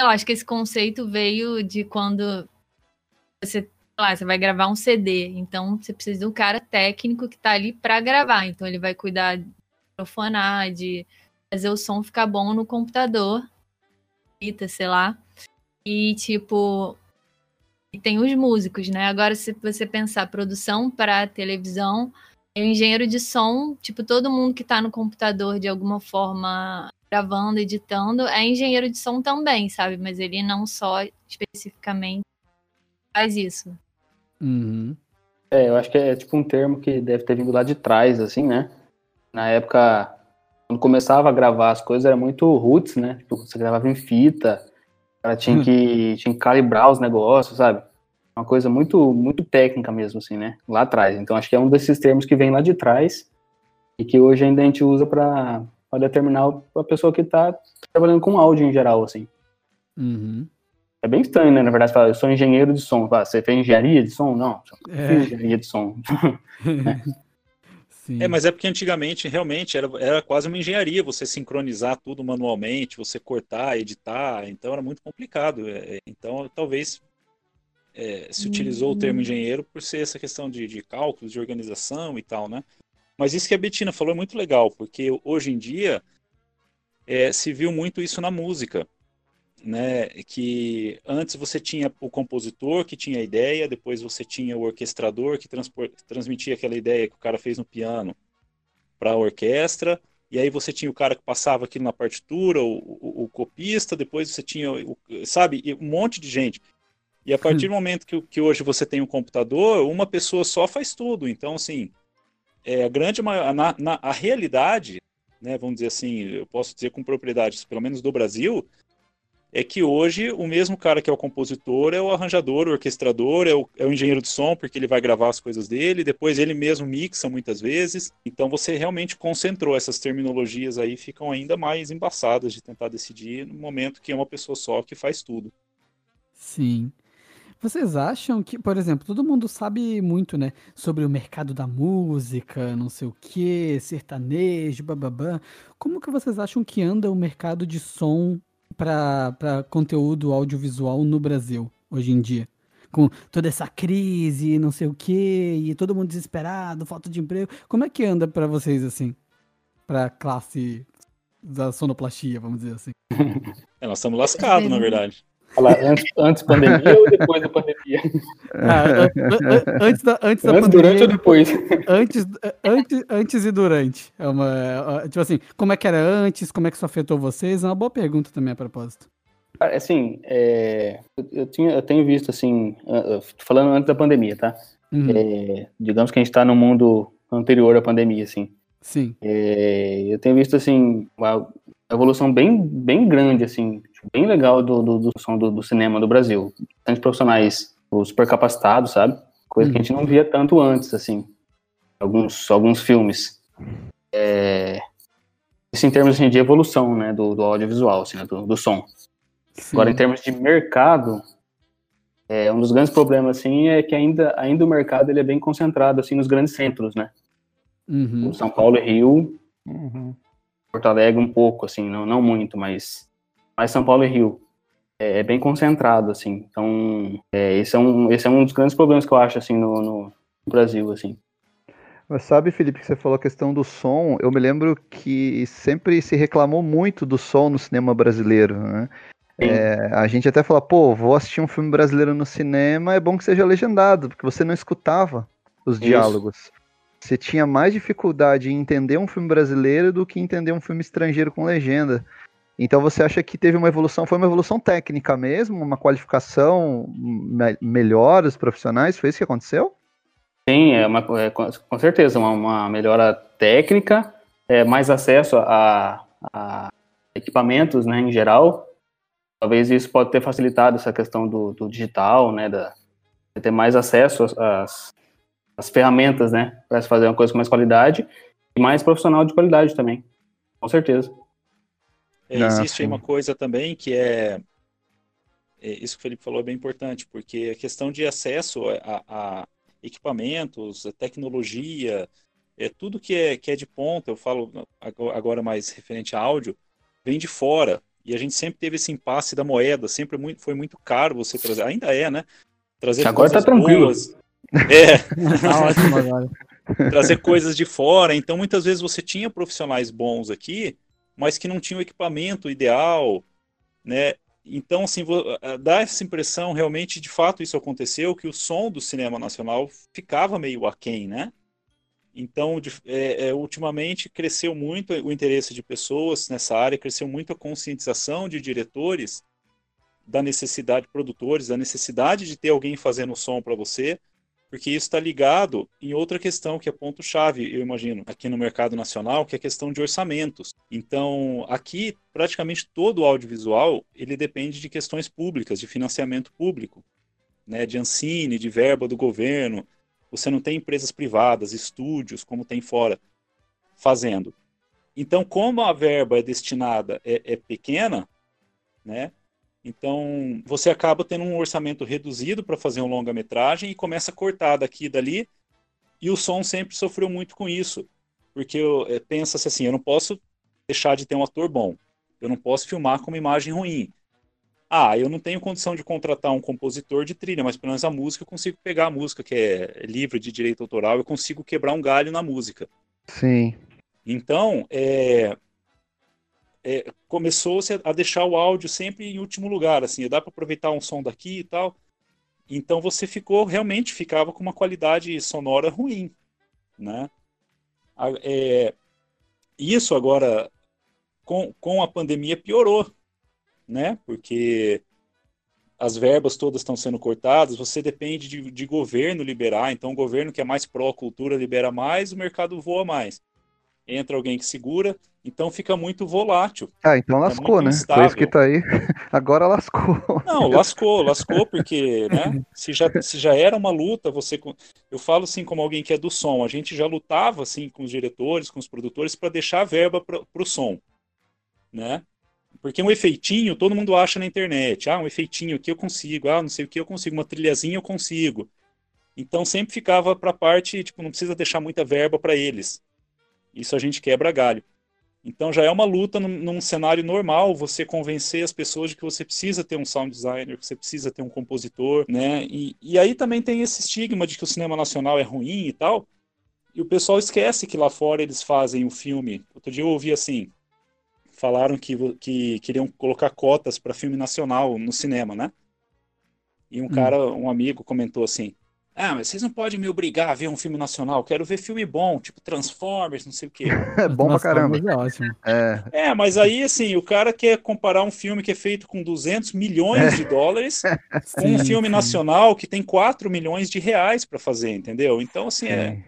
eu acho que esse conceito veio de quando você, lá, você vai gravar um CD, então você precisa de um cara técnico que tá ali para gravar, então ele vai cuidar de microfonar, de fazer o som ficar bom no computador, sei lá. E tipo, e tem os músicos, né? Agora se você pensar produção para televisão, o engenheiro de som, tipo, todo mundo que está no computador de alguma forma gravando, editando, é engenheiro de som também, sabe? Mas ele não só especificamente faz isso. Uhum. É, eu acho que é tipo um termo que deve ter vindo lá de trás, assim, né? Na época, quando começava a gravar as coisas, era muito roots, né? Tipo, você gravava em fita, cara tinha que, tinha que calibrar os negócios, sabe? Uma coisa muito, muito técnica mesmo, assim, né? Lá atrás. Então, acho que é um desses termos que vem lá de trás e que hoje ainda a gente usa para determinar a pessoa que está trabalhando com áudio em geral, assim. Uhum. É bem estranho, né? Na verdade, falar, eu sou engenheiro de som. Você fez engenharia de som? Não, é. engenharia de som. é. Sim. É, mas é porque antigamente realmente era, era quase uma engenharia você sincronizar tudo manualmente, você cortar, editar, então era muito complicado. É, é, então talvez é, se utilizou o termo uhum. engenheiro por ser essa questão de, de cálculos, de organização e tal, né? Mas isso que a Betina falou é muito legal, porque hoje em dia é, se viu muito isso na música né, que antes você tinha o compositor que tinha a ideia, depois você tinha o orquestrador que transmitia aquela ideia que o cara fez no piano para a orquestra, e aí você tinha o cara que passava aquilo na partitura, o, o, o copista, depois você tinha, o, sabe, um monte de gente. E a partir do momento que, que hoje você tem um computador, uma pessoa só faz tudo. Então, assim, é, a grande maior, na, na, a realidade, né, vamos dizer assim, eu posso dizer com propriedade, pelo menos do Brasil, é que hoje o mesmo cara que é o compositor é o arranjador, o orquestrador, é o, é o engenheiro de som, porque ele vai gravar as coisas dele, depois ele mesmo mixa muitas vezes. Então você realmente concentrou essas terminologias aí, ficam ainda mais embaçadas de tentar decidir no momento que é uma pessoa só que faz tudo. Sim. Vocês acham que, por exemplo, todo mundo sabe muito, né, sobre o mercado da música, não sei o que, sertanejo, bababá. Como que vocês acham que anda o mercado de som para conteúdo audiovisual no Brasil hoje em dia? Com toda essa crise, não sei o quê, e todo mundo desesperado, falta de emprego. Como é que anda para vocês assim? Para classe da sonoplastia, vamos dizer assim. É, nós estamos lascados, na verdade. Falar antes, antes pandemia ou depois da pandemia? Ah, antes da, antes da antes, pandemia. durante ou depois? Antes, antes, antes e durante. É uma, tipo assim, como é que era antes? Como é que isso afetou vocês? É uma boa pergunta também a propósito. Assim, é, eu, tinha, eu tenho visto, assim, falando antes da pandemia, tá? Uhum. É, digamos que a gente está no mundo anterior à pandemia, assim. Sim. É, eu tenho visto, assim, uma evolução bem, bem grande, assim, bem legal do, do, do som do, do, cinema do Brasil. Tantos profissionais super capacitados, sabe? Coisa que a gente não via tanto antes, assim. Alguns, alguns filmes. É... Isso em termos assim, de evolução, né? Do, do audiovisual, assim, né, do, do som. Sim. Agora, em termos de mercado, é, um dos grandes problemas, assim, é que ainda, ainda o mercado ele é bem concentrado, assim, nos grandes centros, né? Uhum. São Paulo e Rio, uhum. Porto Alegre um pouco, assim, não, não muito, mas mais São Paulo e Rio. É, é bem concentrado, assim. Então, é, esse, é um, esse é um dos grandes problemas que eu acho, assim, no, no Brasil, assim. Mas sabe, Felipe, que você falou a questão do som, eu me lembro que sempre se reclamou muito do som no cinema brasileiro, né? É, a gente até fala, pô, vou assistir um filme brasileiro no cinema, é bom que seja legendado, porque você não escutava os Isso. diálogos. Você tinha mais dificuldade em entender um filme brasileiro do que entender um filme estrangeiro com legenda. Então você acha que teve uma evolução, foi uma evolução técnica mesmo, uma qualificação me melhor dos profissionais? Foi isso que aconteceu? Sim, é, uma, é com certeza, uma, uma, melhora técnica, é, mais acesso a, a, equipamentos né, em geral. Talvez isso pode ter facilitado essa questão do, do digital, né, da, de ter mais acesso às, às ferramentas, né, para fazer uma coisa com mais qualidade e mais profissional de qualidade também, com certeza. É, ah, existe aí uma coisa também que é, é, isso que o Felipe falou é bem importante, porque a questão de acesso a, a equipamentos, a tecnologia, é tudo que é, que é de ponta, eu falo agora mais referente a áudio, vem de fora. E a gente sempre teve esse impasse da moeda, sempre muito, foi muito caro você trazer, ainda é, né? Trazer agora tá tranquilo. Boas. É. tá ótimo agora. Trazer coisas de fora. Então, muitas vezes você tinha profissionais bons aqui, mas que não tinham o equipamento ideal, né? Então, assim, dá essa impressão, realmente, de fato, isso aconteceu, que o som do cinema nacional ficava meio aquém, né? Então, é, é, ultimamente, cresceu muito o interesse de pessoas nessa área, cresceu muito a conscientização de diretores da necessidade, produtores, da necessidade de ter alguém fazendo som para você, porque isso está ligado em outra questão que é ponto-chave, eu imagino, aqui no mercado nacional, que é a questão de orçamentos. Então, aqui, praticamente todo o audiovisual, ele depende de questões públicas, de financiamento público, né, de ancine, de verba do governo, você não tem empresas privadas, estúdios, como tem fora, fazendo. Então, como a verba é destinada é, é pequena, né? Então, você acaba tendo um orçamento reduzido para fazer um longa-metragem e começa a cortar daqui e dali. E o som sempre sofreu muito com isso. Porque é, pensa-se assim: eu não posso deixar de ter um ator bom. Eu não posso filmar com uma imagem ruim. Ah, eu não tenho condição de contratar um compositor de trilha, mas pelo menos a música eu consigo pegar a música que é livre de direito autoral, eu consigo quebrar um galho na música. Sim. Então, é, é, começou-se a deixar o áudio sempre em último lugar, assim, dá para aproveitar um som daqui e tal. Então você ficou, realmente ficava com uma qualidade sonora ruim, né? É, isso agora, com, com a pandemia, piorou, né? Porque as verbas todas estão sendo cortadas, você depende de, de governo liberar, então o governo que é mais pró-cultura libera mais, o mercado voa mais. Entra alguém que segura, então fica muito volátil. Ah, então é lascou, é né? Instável. Foi isso que tá aí. Agora lascou. Não, lascou, lascou, porque, né? Se já, se já era uma luta, você. Eu falo assim, como alguém que é do som, a gente já lutava assim com os diretores, com os produtores, para deixar a verba para o som. Né? Porque um efeitinho todo mundo acha na internet. Ah, um efeitinho aqui eu consigo. Ah, não sei o que eu consigo. Uma trilhazinha eu consigo. Então sempre ficava para parte, tipo, não precisa deixar muita verba para eles. Isso a gente quebra galho. Então já é uma luta num, num, cenário normal você convencer as pessoas de que você precisa ter um sound designer, que você precisa ter um compositor, né? E, e aí também tem esse estigma de que o cinema nacional é ruim e tal. E o pessoal esquece que lá fora eles fazem o filme. Outro dia eu ouvi assim, falaram que, que queriam colocar cotas para filme nacional no cinema, né? E um hum. cara, um amigo, comentou assim: Ah, mas vocês não podem me obrigar a ver um filme nacional, quero ver filme bom, tipo Transformers, não sei o quê. é bom pra caramba. É ótimo. É. é, mas aí, assim, o cara quer comparar um filme que é feito com 200 milhões é. de dólares com um filme sim. nacional que tem 4 milhões de reais para fazer, entendeu? Então, assim, é.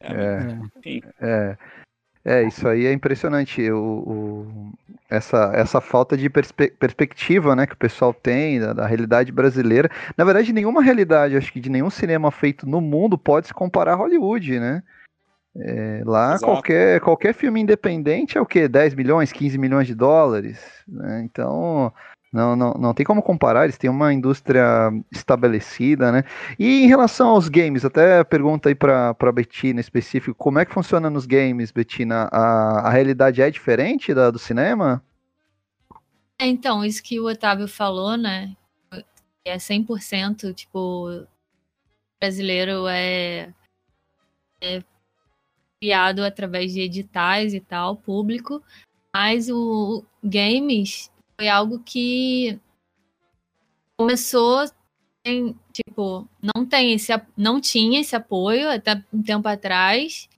É. é. Enfim. é. É, isso aí é impressionante. O, o, essa, essa falta de perspe perspectiva né, que o pessoal tem da, da, realidade brasileira. Na verdade, nenhuma realidade, acho que de nenhum cinema feito no mundo pode se comparar a Hollywood, né? É, lá qualquer, qualquer filme independente é o quê? 10 milhões, 15 milhões de dólares. Né? Então, não, não, não tem como comparar, eles têm uma indústria estabelecida, né? E em relação aos games, até pergunta aí para a Betina específico, como é que funciona nos games, Betina? A, a realidade é diferente da do cinema? É, então, isso que o Otávio falou, né? É 100%, tipo, brasileiro é, é criado através de editais e tal, público, mas o games foi algo que começou em, tipo, não tem esse não tinha esse apoio até um tempo atrás,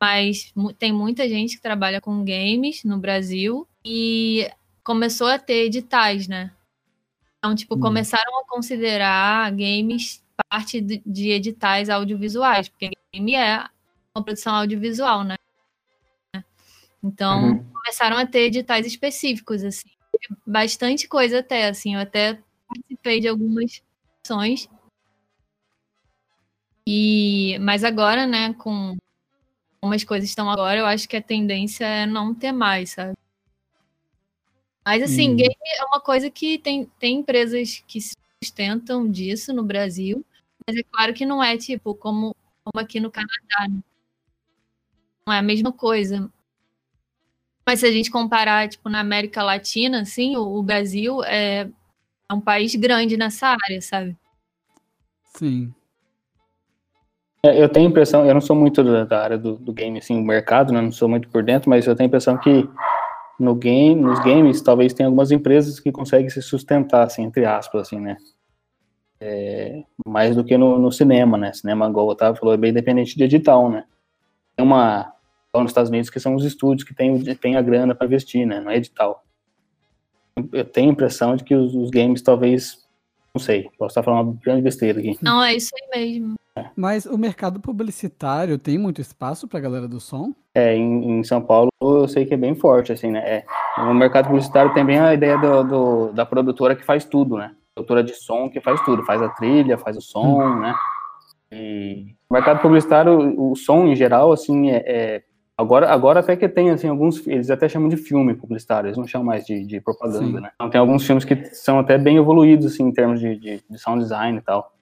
mas tem muita gente que trabalha com games no Brasil e começou a ter editais, né? Então, tipo, hum. começaram a considerar games parte de editais audiovisuais, porque game é uma produção audiovisual, né? Então, uhum. começaram a ter editais específicos, assim bastante coisa até, assim, eu até participei de algumas ações. E, mas agora, né, com como as coisas estão agora, eu acho que a tendência é não ter mais, sabe? Mas assim, hum. game é uma coisa que tem, tem empresas que se sustentam disso no Brasil, mas é claro que não é tipo como, como aqui no Canadá. Né? Não é a mesma coisa. Mas se a gente comparar, tipo, na América Latina, assim, o, o Brasil é, é um país grande nessa área, sabe? Sim. É, eu tenho a impressão, eu não sou muito da, da área do, do, game, assim, o mercado, né, não sou muito por dentro, mas eu tenho a impressão que no game, nos games, talvez tenha algumas empresas que conseguem se sustentar, assim, entre aspas, assim, né? É, mais do que no, no, cinema, né? Cinema, igual o Otávio falou, é bem dependente de edital, né? Tem uma, nos Estados Unidos, que são os estúdios que têm, têm a grana para investir, né? Não é edital. Eu tenho a impressão de que os, os games talvez, não sei, posso estar falando uma grande besteira aqui. Não, é isso aí mesmo. Mas o mercado publicitário tem muito espaço para a galera do som? É, em, em, São Paulo eu sei que é bem forte, assim, né? É, no mercado publicitário tem bem a ideia do, do, da produtora que faz tudo, né? Produtora de som que faz tudo, faz a trilha, faz o som, hum. né? E o mercado publicitário, o, o som em geral, assim, é, é, Agora, agora até que tem, assim, alguns, eles até chamam de filme publicitário, eles não chamam mais de, de propaganda, Sim. né? Então tem alguns filmes que são até bem evoluídos, assim, em termos de, de, de sound design e tal.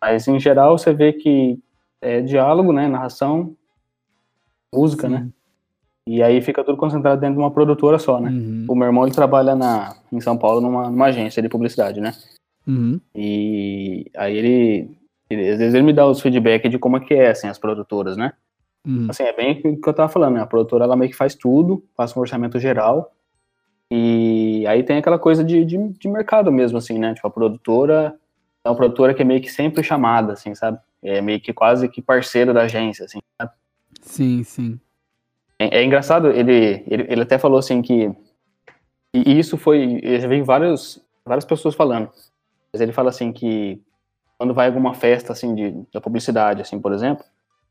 Mas, em geral, você vê que é diálogo, né, narração, música, né? Sim. né? E aí fica tudo concentrado dentro de uma produtora só, né? Uhum. O meu irmão, ele trabalha na, em São Paulo numa, numa agência de publicidade, né? Uhum. E aí ele, ele, às vezes ele me dá os feedback de como é que é, assim, as produtoras, né? Uhum. Assim, é bem o que eu tava falando, né? A produtora, ela meio que faz tudo, faz um orçamento geral, e aí tem aquela coisa de, de, de, mercado mesmo, assim, né? Tipo, a produtora é uma produtora que é meio que sempre chamada, assim, sabe? É meio que quase que parceira da agência, assim, sabe? Sim, sim. É, é engraçado, ele, ele, ele até falou, assim, que e isso foi, eu já vi vários, várias pessoas falando, mas ele fala, assim, que quando vai alguma festa, assim, de, da publicidade, assim, por exemplo,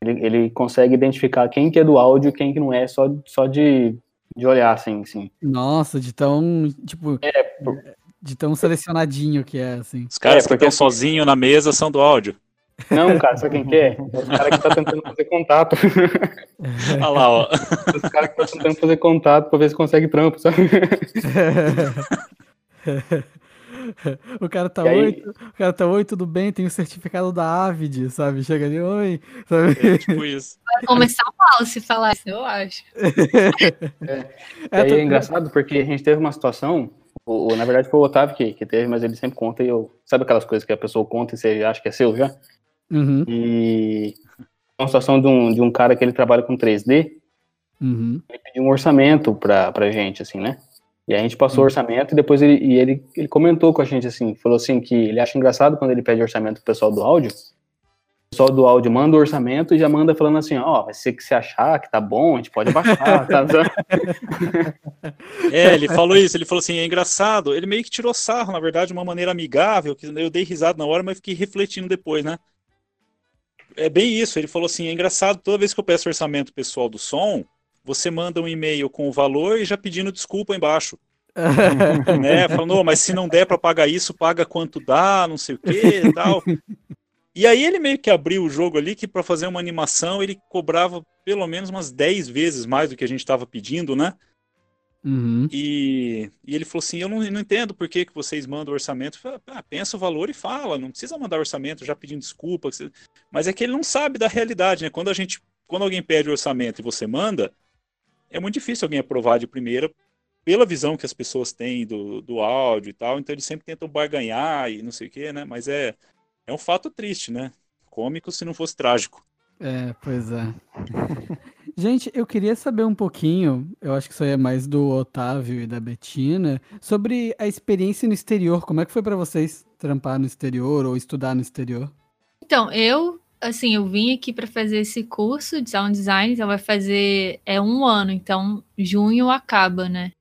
ele, ele consegue identificar quem que é do áudio e quem que não é, só, só de, de olhar, assim, assim. Nossa, de tão, tipo, é, por... de tão selecionadinho que é, assim. Os caras é, que estão sozinhos na mesa são do áudio. Não, cara, sabe quem que é? É os caras que tá tentando fazer contato. Olha lá, ó. Os caras que estão tentando fazer contato pra ver se consegue trampo, sabe? o cara tá oi, o cara tá oi, tudo bem, tem o certificado da Avid, sabe? Chega ali, oi, sabe? É, tipo isso. Vai começar mal se falar isso, eu acho. É, é, aí é engraçado porque a gente teve uma situação, o, na verdade foi o Otávio que, que teve, mas ele sempre conta e eu, sabe aquelas coisas que a pessoa conta e você acha que é seu já? Uhum. E uma situação de um, de um cara que ele trabalha com 3D, uhum. ele pediu um orçamento pra, pra gente, assim, né? E a gente passou o hum. orçamento e depois ele, e ele, ele comentou com a gente assim, falou assim que ele acha engraçado quando ele pede orçamento pro pessoal do áudio. O pessoal do áudio manda o orçamento e já manda falando assim, ó, oh, se você achar que tá bom, a gente pode baixar, tá? é, ele falou isso, ele falou assim, é engraçado, ele meio que tirou sarro, na verdade, de uma maneira amigável, que eu dei risada na hora, mas fiquei refletindo depois, né? É bem isso, ele falou assim, é engraçado, toda vez que eu peço orçamento pessoal do som, você manda um e-mail com o valor e já pedindo desculpa embaixo. né? Falando, mas se não der para pagar isso, paga quanto dá, não sei o que tal. E aí ele meio que abriu o jogo ali que para fazer uma animação ele cobrava pelo menos umas 10 vezes mais do que a gente estava pedindo, né? Uhum. E, e, ele falou assim: Eu não, não entendo por que, que vocês mandam orçamento. Falei, ah, pensa o valor e fala, não precisa mandar orçamento já pedindo desculpa. Mas é que ele não sabe da realidade, né? Quando a gente, quando alguém pede orçamento e você manda, é muito difícil alguém aprovar de primeira pela visão que as pessoas têm do, do áudio e tal, então eles sempre tentam barganhar e não sei o quê, né? Mas é, é um fato triste, né? Cômico se não fosse trágico. É, pois é. Gente, eu queria saber um pouquinho, eu acho que isso aí é mais do Otávio e da Betina, sobre a experiência no exterior. Como é que foi para vocês trampar no exterior ou estudar no exterior? Então, eu assim, eu vim aqui para fazer esse curso de sound design, então vai fazer é um ano, então junho acaba, né?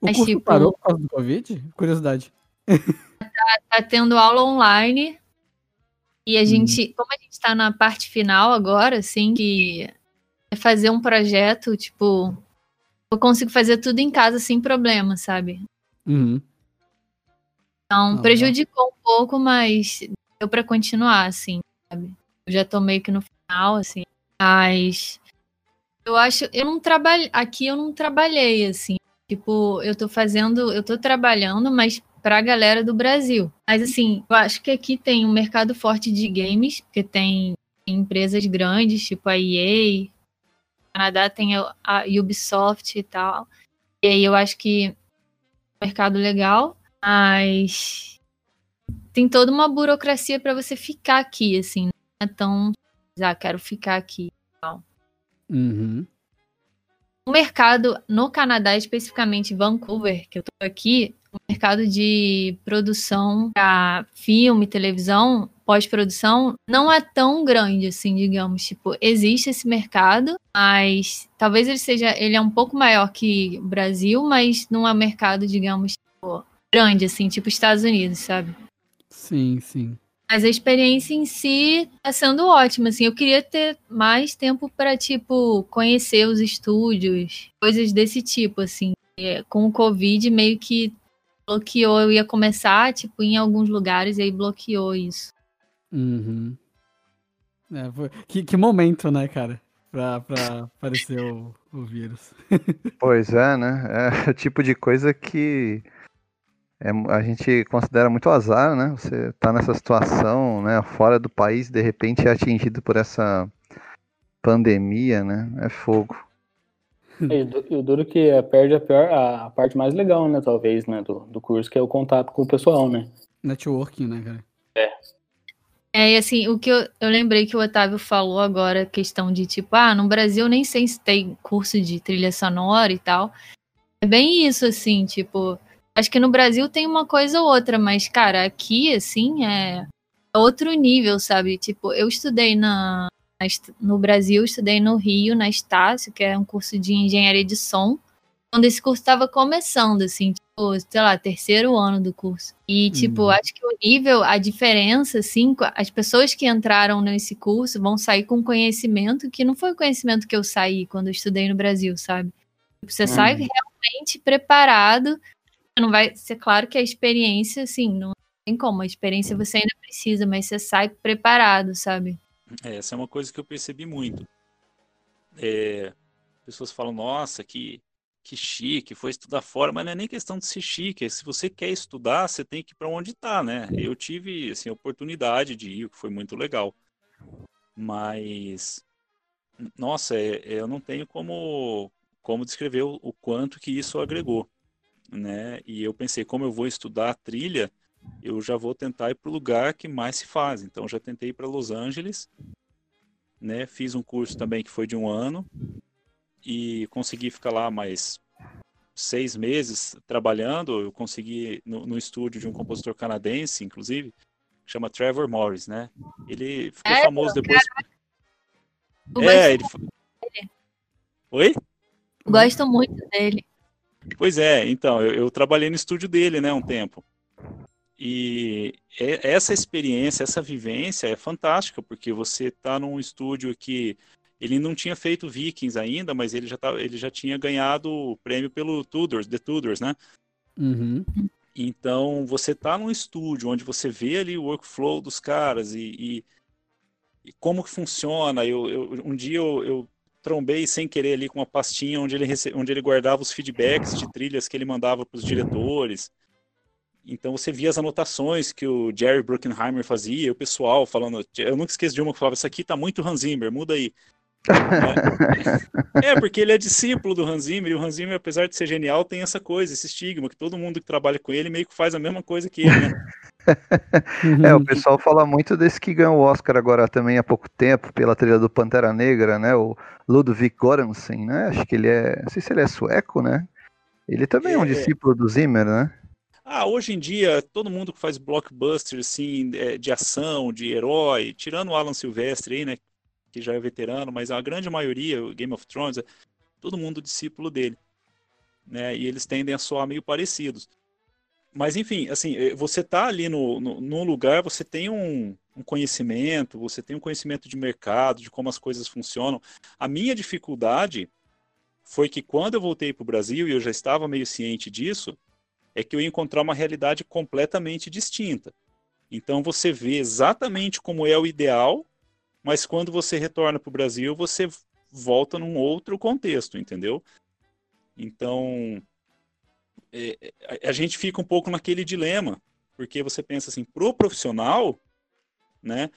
O Mas, curso tipo, parou por causa do Covid? Curiosidade. Tá, tá tendo aula online e a gente, hum. como a gente tá na parte final agora, assim, que é fazer um projeto, tipo, eu consigo fazer tudo em casa sem problema, sabe? Uhum. Então, ah, prejudicou um pouco, mas deu para continuar, assim, sabe? Eu já tô meio que no final, assim. Mas eu acho, eu não trabalhei, aqui eu não trabalhei, assim. Tipo, eu tô fazendo, eu tô trabalhando, mas para a galera do Brasil. Mas assim, eu acho que aqui tem um mercado forte de games, porque tem empresas grandes, tipo a EA, no Canadá tem a Ubisoft e tal. E aí eu acho que é um mercado legal, mas tem toda uma burocracia para você ficar aqui, assim, é tão, ah, quero ficar aqui. Não. Uhum. O mercado no Canadá, especificamente Vancouver, que eu tô aqui, o mercado de produção para filme, televisão, pós-produção, não é tão grande assim, digamos. Tipo, existe esse mercado, mas talvez ele seja, ele é um pouco maior que o Brasil, mas não é um mercado, digamos, tipo, grande assim, tipo Estados Unidos, sabe? Sim, sim. Mas a experiência em si tá sendo ótima, assim. Eu queria ter mais tempo para tipo, conhecer os estúdios, coisas desse tipo, assim. Com o Covid, meio que bloqueou. Eu ia começar, tipo, em alguns lugares, e aí bloqueou isso. Uhum. É, foi... que, que momento, né, cara? Pra, pra aparecer o, o vírus. pois é, né? É o tipo de coisa que é, a gente considera muito azar, né? Você tá nessa situação, né, fora do país, de repente é atingido por essa pandemia, né? É fogo. E o duro que é, perde a, pior, a parte mais legal, né, talvez, né, do, do curso, que é o contato com o pessoal, né? Networking, né, cara? É. É, e assim, o que eu, eu lembrei que o Otávio falou agora, questão de tipo, ah, no Brasil nem sei se tem curso de trilha sonora e tal. É bem isso, assim, tipo, Acho que no Brasil tem uma coisa ou outra, mas, cara, aqui, assim, é outro nível, sabe? Tipo, eu estudei na, no Brasil, estudei no Rio, na Estácio, que é um curso de engenharia de som, quando esse curso estava começando, assim, tipo, sei lá, terceiro ano do curso. E, tipo, uhum. acho que o nível, a diferença, assim, as pessoas que entraram nesse curso vão sair com conhecimento que não foi o conhecimento que eu saí quando eu estudei no Brasil, sabe? Tipo, você uhum. sai realmente preparado não vai ser claro que a experiência, assim, não tem como. A experiência você ainda precisa, mas você sai preparado, sabe? É, essa é uma coisa que eu percebi muito. É, pessoas falam, nossa, que, que chique, foi estudar fora, mas não é nem questão de ser chique, é se você quer estudar, você tem que ir para onde está, né? Eu tive, assim, a oportunidade de ir, que foi muito legal. Mas, nossa, é, é, eu não tenho como, como descrever o, o quanto que isso agregou né? E eu pensei, como eu vou estudar trilha, eu já vou tentar ir para o lugar que mais se faz. Então, já tentei ir para Los Angeles, né? Fiz um curso também que foi de um ano e consegui ficar lá mais seis meses trabalhando. Eu consegui no, no estúdio de um compositor canadense, inclusive, chama Trevor Morris, né? Ele ficou é, famoso depois. Cara... É, ele. Oi? Gosto muito dele. Pois é, então, eu, eu, trabalhei no estúdio dele, né, um tempo. E essa experiência, essa vivência é fantástica, porque você está num estúdio que ele não tinha feito Vikings ainda, mas ele já, tá, ele já tinha ganhado o prêmio pelo Tudors, The Tudors, né? Uhum. Então, você está num estúdio onde você vê ali o workflow dos caras e, e, e como que funciona. Eu, eu um dia eu, eu trombei sem querer ali com uma pastinha onde ele, rece... onde ele guardava os feedbacks de trilhas que ele mandava para os diretores. Então você via as anotações que o Jerry Bruckheimer fazia, o pessoal falando. Eu nunca esqueço de uma que falava: Isso aqui tá muito Hans Zimmer, muda aí. É, porque ele é discípulo do Hans Zimmer, e o Hans Zimmer, apesar de ser genial, tem essa coisa, esse estigma, que todo mundo que trabalha com ele meio que faz a mesma coisa que ele, né? é, o pessoal fala muito desse que ganhou o Oscar agora também há pouco tempo, pela trilha do Pantera Negra, né? O Ludwig Göransson, né? Acho que ele é. Não sei se ele é sueco, né? Ele também é, é um discípulo do Zimmer, né? Ah, hoje em dia, todo mundo que faz blockbuster, assim, é, de ação, de herói, tirando o Alan Silvestre aí, né? Que já é veterano, mas a grande maioria, o Game of Thrones, é todo mundo discípulo dele. Né? E eles tendem a soar meio parecidos. Mas, enfim, assim, eh, você tá ali no, no, no lugar, você tem um, um, conhecimento, você tem um conhecimento de mercado, de como as coisas funcionam. A minha dificuldade foi que quando eu voltei para o Brasil, e eu já estava meio ciente disso, é que eu ia encontrar uma realidade completamente distinta. Então você vê exatamente como é o ideal, mas quando você retorna para o Brasil, você volta num outro contexto, entendeu? Então, é, a, a gente fica um pouco naquele dilema, porque você pensa assim, pro profissional, né?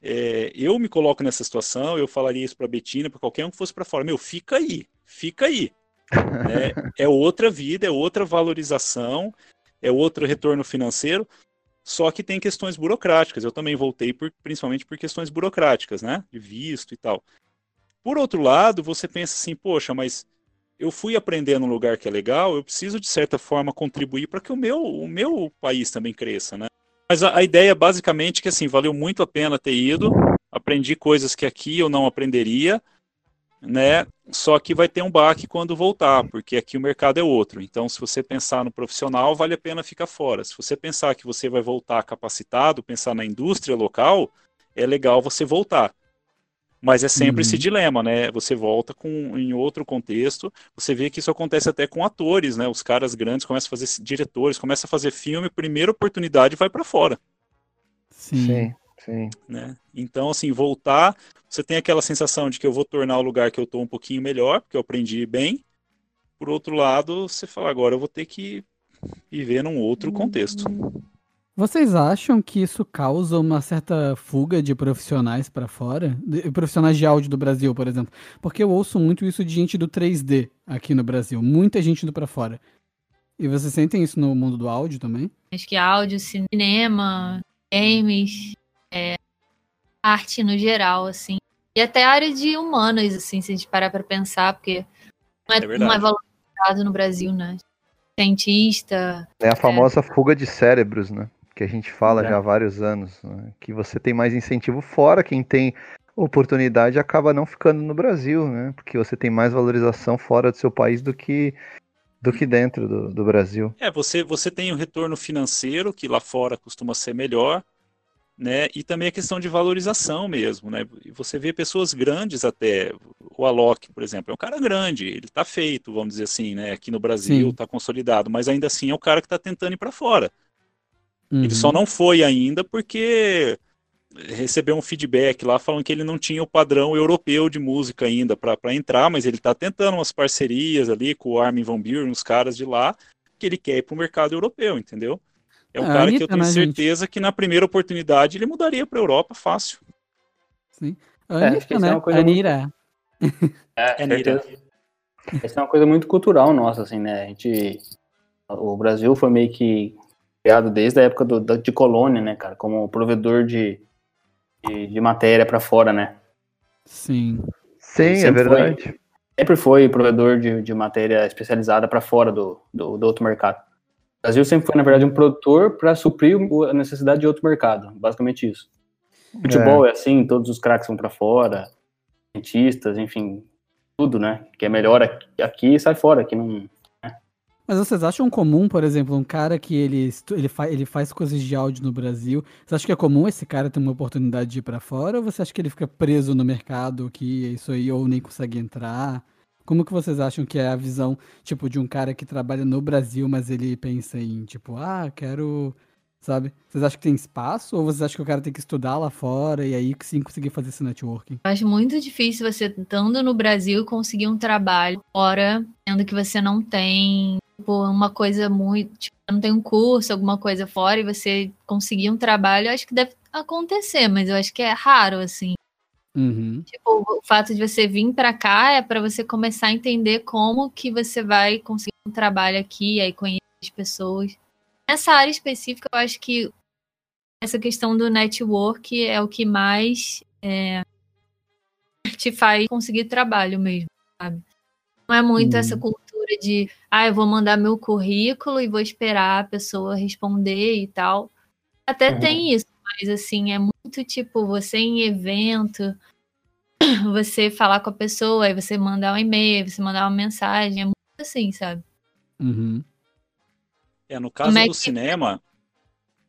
É, eu me coloco nessa situação, eu falaria isso para Betina, para qualquer um que fosse para fora, meu, fica aí, fica aí. é, é outra vida, é outra valorização, é outro retorno financeiro. Só que tem questões burocráticas. Eu também voltei por, principalmente por questões burocráticas, né? De visto e tal. Por outro lado, você pensa assim, poxa, mas eu fui aprender num lugar que é legal, eu preciso de certa forma contribuir para que o meu, o meu país também cresça, né? Mas a, a ideia basicamente é que assim, valeu muito a pena ter ido, aprendi coisas que aqui eu não aprenderia, né? Só que vai ter um baque quando voltar, porque aqui o mercado é outro. Então, se você pensar no profissional, vale a pena ficar fora. Se você pensar que você vai voltar capacitado, pensar na indústria local, é legal você voltar. Mas é sempre uhum. esse dilema, né? Você volta com em outro contexto. Você vê que isso acontece até com atores, né? Os caras grandes começam a fazer diretores, começam a fazer filme, primeira oportunidade vai para fora. Sim. Sim. Sim. Né? Então, assim, voltar, você tem aquela sensação de que eu vou tornar o lugar que eu estou um pouquinho melhor, porque eu aprendi bem. Por outro lado, você fala, agora eu vou ter que viver num outro contexto. Vocês acham que isso causa uma certa fuga de profissionais para fora? De, profissionais de áudio do Brasil, por exemplo? Porque eu ouço muito isso de gente do 3D aqui no Brasil. Muita gente indo para fora. E vocês sentem isso no mundo do áudio também? Acho que áudio, cinema, games, é, arte no geral, assim. E até a área de humanas, assim, se a gente parar para pensar, porque não é, é não é valorizado no Brasil, né? Cientista. É a famosa é... fuga de cérebros, né? Que a gente fala é. já há vários anos. Né? Que você tem mais incentivo fora, quem tem oportunidade acaba não ficando no Brasil, né? Porque você tem mais valorização fora do seu país do que do que dentro do, do Brasil. É, você, você tem o retorno financeiro, que lá fora costuma ser melhor, né? E também a questão de valorização mesmo, né? Você vê pessoas grandes até, o Alok, por exemplo, é um cara grande, ele está feito, vamos dizer assim, né? Aqui no Brasil está consolidado, mas ainda assim é o cara que está tentando ir para fora. Uhum. Ele só uhum. não foi ainda porque recebeu um feedback lá falando que ele não tinha o padrão europeu de música ainda para entrar, mas ele está tentando umas parcerias ali com o Armin Van Buren, os caras de lá, que ele quer ir para o mercado europeu, entendeu? É um é, cara Anitta, que eu tenho né, certeza gente? que na primeira oportunidade ele mudaria para a Europa fácil. Sim. A Anitta, é, né? É uma coisa Anira. Muito... É, Anira. Essa é uma coisa muito cultural nossa, assim, né? A gente... O Brasil foi meio que criado desde a época do, de colônia, né, cara? Como provedor de, de, de matéria para fora, né? Sim. Sim, é verdade. Foi, sempre foi provedor de, de matéria especializada para fora do, do, do outro mercado. O Brasil sempre foi, na verdade, um produtor para suprir a necessidade de outro mercado. Basicamente isso. Futebol é, é assim, todos os craques vão para fora, cientistas, enfim, tudo, né? Que é melhor aqui, aqui sai fora, aqui não. Né? Mas vocês acham comum, por exemplo, um cara que ele, ele, fa, ele faz coisas de áudio no Brasil, você acha que é comum esse cara ter uma oportunidade de ir para fora, ou você acha que ele fica preso no mercado, que é isso aí, ou nem consegue entrar? Como que vocês acham que é a visão, tipo, de um cara que trabalha no Brasil, mas ele pensa em, tipo, ah, quero, sabe? Vocês acham que tem espaço? Ou vocês acham que o cara tem que estudar lá fora e aí sim conseguir fazer esse networking? Acho muito difícil você, estando no Brasil, conseguir um trabalho fora, sendo que você não tem, tipo, uma coisa muito, tipo, não tem um curso, alguma coisa fora, e você conseguir um trabalho, acho que deve acontecer, mas eu acho que é raro, assim. Uhum. Tipo, o fato de você vir para cá é para você começar a entender como que você vai conseguir um trabalho aqui, aí conhecer as pessoas. Nessa área específica, eu acho que essa questão do network é o que mais é, te faz conseguir trabalho mesmo, sabe? Não é muito uhum. essa cultura de, ah, eu vou mandar meu currículo e vou esperar a pessoa responder e tal. Até uhum. tem isso, mas assim, é muito tipo você em evento, você falar com a pessoa, aí você mandar um e-mail, você mandar uma mensagem, é muito assim, sabe? Uhum. É, no caso é do que... cinema.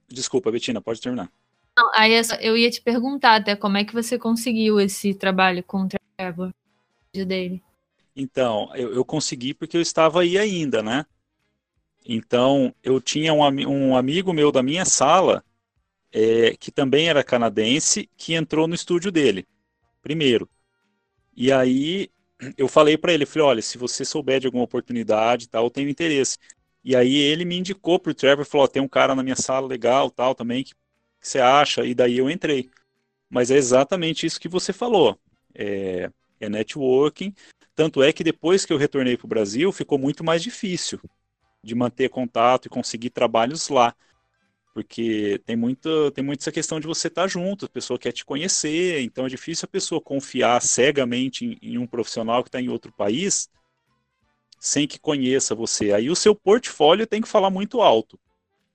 Desculpa, Betina, pode terminar. Não, aí eu ia te perguntar até como é que você conseguiu esse trabalho com o Trevor dele. Então, eu, eu consegui porque eu estava aí ainda, né? Então, eu tinha um, um amigo meu da minha sala é, que também era canadense, que entrou no estúdio dele, primeiro. E aí eu falei para ele, falei, olha, se você souber de alguma oportunidade, tal, eu tenho interesse. E aí ele me indicou pro Trevor, falou, tem um cara na minha sala legal, tal, também, que, que você acha? E daí eu entrei. Mas é exatamente isso que você falou. É, é networking. Tanto é que depois que eu retornei para o Brasil, ficou muito mais difícil de manter contato e conseguir trabalhos lá. Porque tem muito, tem muito essa questão de você estar tá junto, a pessoa quer te conhecer, então é difícil a pessoa confiar cegamente em, em um profissional que está em outro país sem que conheça você. Aí o seu portfólio tem que falar muito alto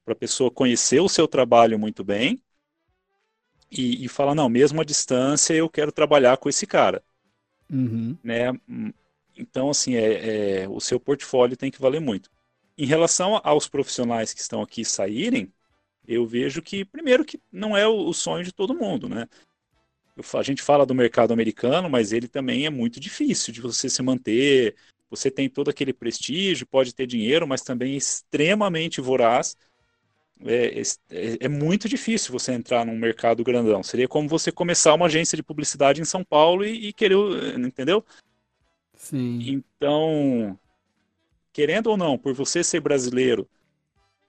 para a pessoa conhecer o seu trabalho muito bem e, e falar, não, mesmo à distância eu quero trabalhar com esse cara. Uhum. Né? Então, assim, é, é, o seu portfólio tem que valer muito. Em relação aos profissionais que estão aqui saírem, eu vejo que, primeiro, que não é o, sonho de todo mundo, né? A gente fala do mercado americano, mas ele também é muito difícil de você se manter. Você tem todo aquele prestígio, pode ter dinheiro, mas também é extremamente voraz. É, é, é, muito difícil você entrar num mercado grandão. Seria como você começar uma agência de publicidade em São Paulo e, e querer, entendeu? Sim. Então, querendo ou não, por você ser brasileiro,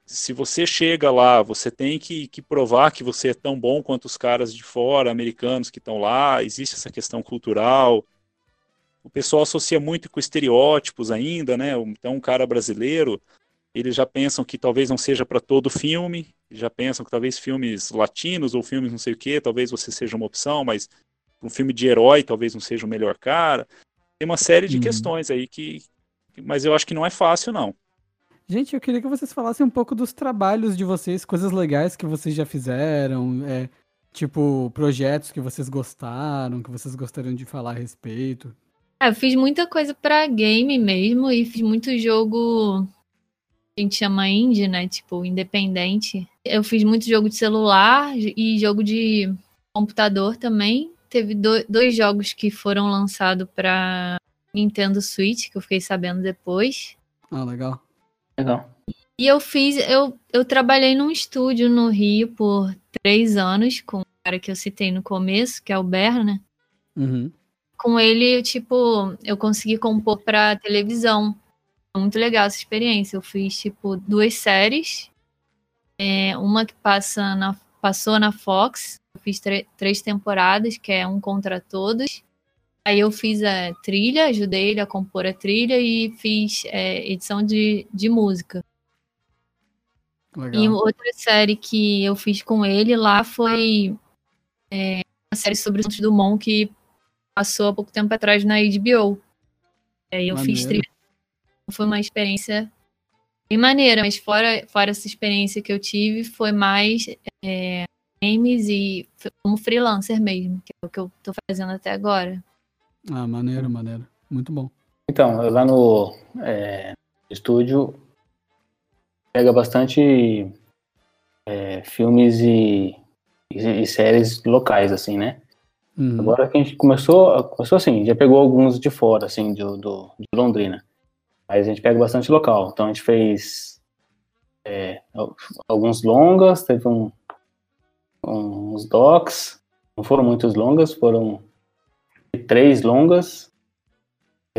se você chega lá, você tem que, que provar que você é tão bom quanto os caras de fora, americanos que estão lá. Existe essa questão cultural. O pessoal associa muito com estereótipos ainda, né? Então, um cara brasileiro, eles já pensam que talvez não seja para todo filme, já pensam que talvez filmes latinos ou filmes não sei o que, talvez você seja uma opção, mas um filme de herói talvez não seja o melhor cara. Tem uma série de uhum. questões aí que, mas eu acho que não é fácil não. Gente, eu queria que vocês falassem um pouco dos trabalhos de vocês, coisas legais que vocês já fizeram, é, tipo projetos que vocês gostaram, que vocês gostariam de falar a respeito. É, eu fiz muita coisa para game mesmo e fiz muito jogo a gente chama indie, né? Tipo, independente. Eu fiz muito jogo de celular e jogo de computador também. Teve do, dois jogos que foram lançados para Nintendo Switch, que eu fiquei sabendo depois. Ah, legal. Legal. E eu fiz, eu, eu trabalhei num estúdio no Rio por três anos com o cara que eu citei no começo, que é o Berna. Né? Uhum. Com ele, tipo, eu consegui compor pra televisão muito legal essa experiência. Eu fiz, tipo, duas séries. É, uma que passa na, passou na Fox. Eu fiz três temporadas, que é Um Contra Todos. Aí eu fiz a trilha, ajudei ele a compor a trilha e fiz é, edição de, de música. Legal. E outra série que eu fiz com ele lá foi é, uma série sobre o Santos Dumont que passou há pouco tempo atrás na HBO. Aí eu Maneiro. fiz trilha foi uma experiência bem maneira, mas fora, fora essa experiência que eu tive, foi mais é, games e como freelancer mesmo, que é o que eu tô fazendo até agora. Ah, maneiro, maneiro. Muito bom. Então, lá no é, estúdio pega bastante é, filmes e, e, e, séries locais, assim, né? Uhum. Agora que a gente começou, começou assim, já pegou alguns de fora, assim, do, do de Londrina. Mas a gente pega bastante local. Então a gente fez é, alguns longas, teve um, uns docs. Não foram muitos longas, foram três longas.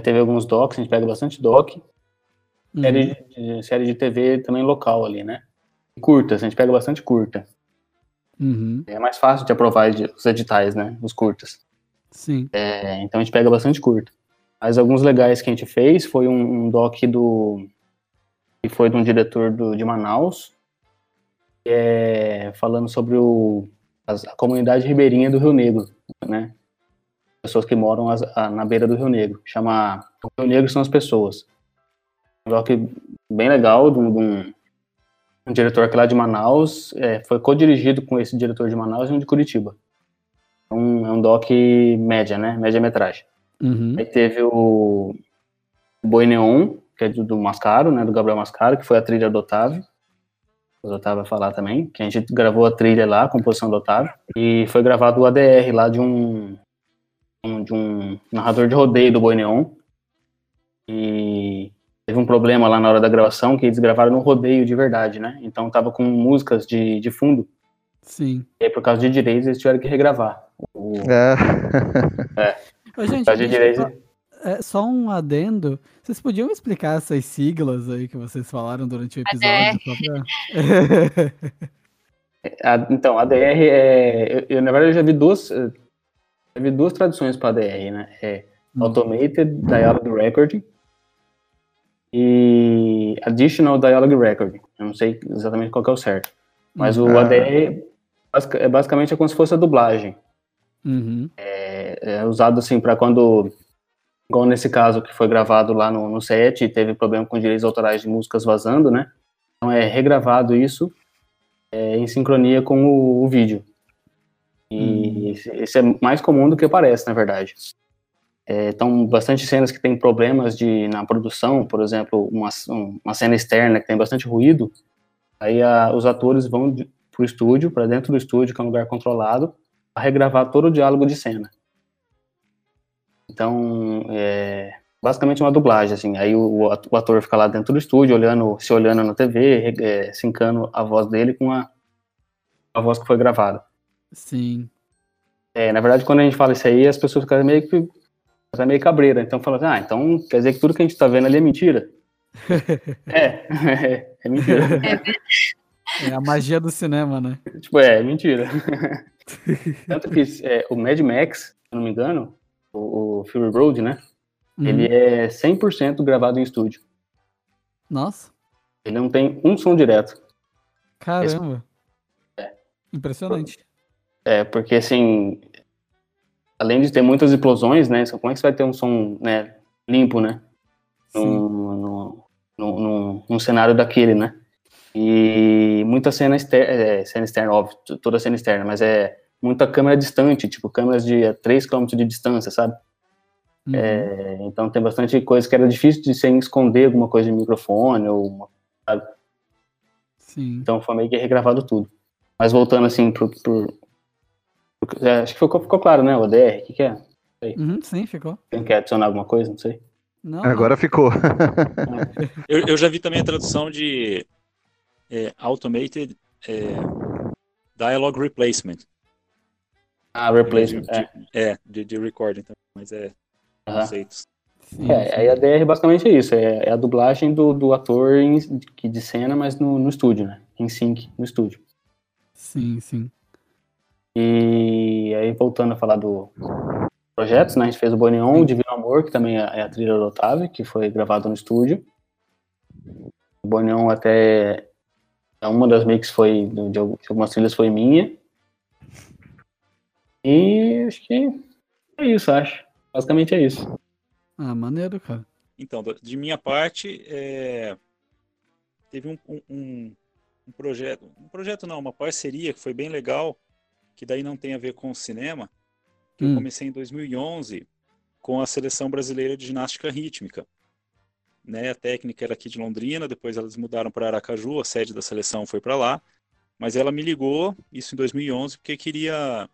Teve alguns docs, a gente pega bastante doc. Uhum. Série, de, série de TV também local ali, né? Curtas, a gente pega bastante curta. Uhum. É mais fácil de aprovar os editais, né? Os curtas. Sim. É, então a gente pega bastante curta. Mas alguns legais que a gente fez foi um, um doc do. que foi de um diretor do, de Manaus, é, falando sobre o, a comunidade ribeirinha do Rio Negro, né? Pessoas que moram as, a, na beira do Rio Negro. Chama. O Rio Negro são as pessoas. Um doc bem legal, de um, um, diretor aqui lá de Manaus. É, foi co-dirigido com esse diretor de Manaus e um de Curitiba. É um, é um doc média, né? Média-metragem. Uhum. Aí teve o Boi Neon, que é do, do, Mascaro, né, do Gabriel Mascaro, que foi a trilha do Otávio. O Otávio vai falar também, que a gente gravou a trilha lá, a composição do Otávio. E foi gravado o ADR lá de um de um narrador de rodeio do Boi Neon. E teve um problema lá na hora da gravação, que eles gravaram no rodeio de verdade, né? Então tava com músicas de, de fundo. Sim. E aí, por causa de direitos, eles tiveram que regravar. O... É. é. Ô, gente, deixa, eu, é, só um adendo. Vocês podiam explicar essas siglas aí que vocês falaram durante o episódio? Pra... a, então, ADR é. Eu, eu, na verdade, eu já vi duas. Vi duas traduções para ADR, né? É hum. Automated Dialogue Recording e Additional Dialogue Recording. Eu não sei exatamente qual é o certo. Mas o ah. ADR é basicamente é como se fosse a dublagem. Uhum. É, é, usado assim para quando, igual nesse caso que foi gravado lá no, no set, teve problema com direitos autorais de músicas vazando, né? Então é regravado isso é, em sincronia com o, o vídeo. E uhum. esse, esse, é mais comum do que parece, na verdade. É, então, bastante cenas que tem problemas de, na produção, por exemplo, uma, uma cena externa que tem bastante ruído, aí a, os atores vão para o estúdio, para dentro do estúdio, que é um lugar controlado, a regravar todo o diálogo de cena. Então, é basicamente uma dublagem, assim. Aí o, o ator fica lá dentro do estúdio, olhando, se olhando na TV, é, sincando a voz dele com a, a voz que foi gravada. Sim. É, na verdade, quando a gente fala isso aí, as pessoas ficam meio que é meio cabreira. Então fala assim, ah, então quer dizer que tudo que a gente tá vendo ali é mentira? é, é, é mentira. É a magia do cinema, né? Tipo, é, é mentira. Tanto que é, o Mad Max, se não me engano, o, o Fury Road, né? Uhum. Ele é 100% gravado em estúdio. Nossa. Ele não tem um som direto. Caramba. Esse... É. Impressionante. É, porque assim, além de ter muitas explosões, né? Como é que você vai ter um som né, limpo, né? Num, num, num, cenário daquele, né? E muita cena externa, é, cena externa, óbvio, toda cena externa, mas é muita câmera distante, tipo câmeras de 3 km de distância, sabe? Uhum. É, então tem bastante coisa que era difícil de sem esconder alguma coisa de microfone ou sabe? Sim. Então foi meio que regravado tudo. Mas voltando assim pro, pro, acho que ficou, ficou claro, né? O DR, o que, que é? Uhum, sim, ficou. Quem quer adicionar alguma coisa? Não sei. Não, Agora não. ficou. eu, eu, já vi também a tradução de é, Automated é, Dialogue Replacement. Ah, replacement. De, de, é, de, de recording também, mas é uhum. conceitos. Sim, é, aí a DR basicamente é isso, é, é a dublagem do, do ator em, de, de cena, mas no, no estúdio, né? Em sync, no estúdio. Sim, sim. E aí, voltando a falar do projetos, né? A gente fez o Bonion, o Divino Amor, que também é, é a trilha do Otávio, que foi gravado no estúdio. O Bonion até é uma das mix foi de algumas trilhas foi minha. E acho que é isso, acho. Basicamente é isso. Ah, maneiro, cara. Então, de minha parte, é... teve um, um, um, projeto, um projeto não, uma parceria que foi bem legal que daí não tem a ver com o cinema, que hum. eu comecei em 2011 com a seleção brasileira de ginástica rítmica. Né, a técnica era aqui de Londrina, depois elas mudaram para Aracaju, a sede da seleção foi para lá, mas ela me ligou, isso em 2011, porque queria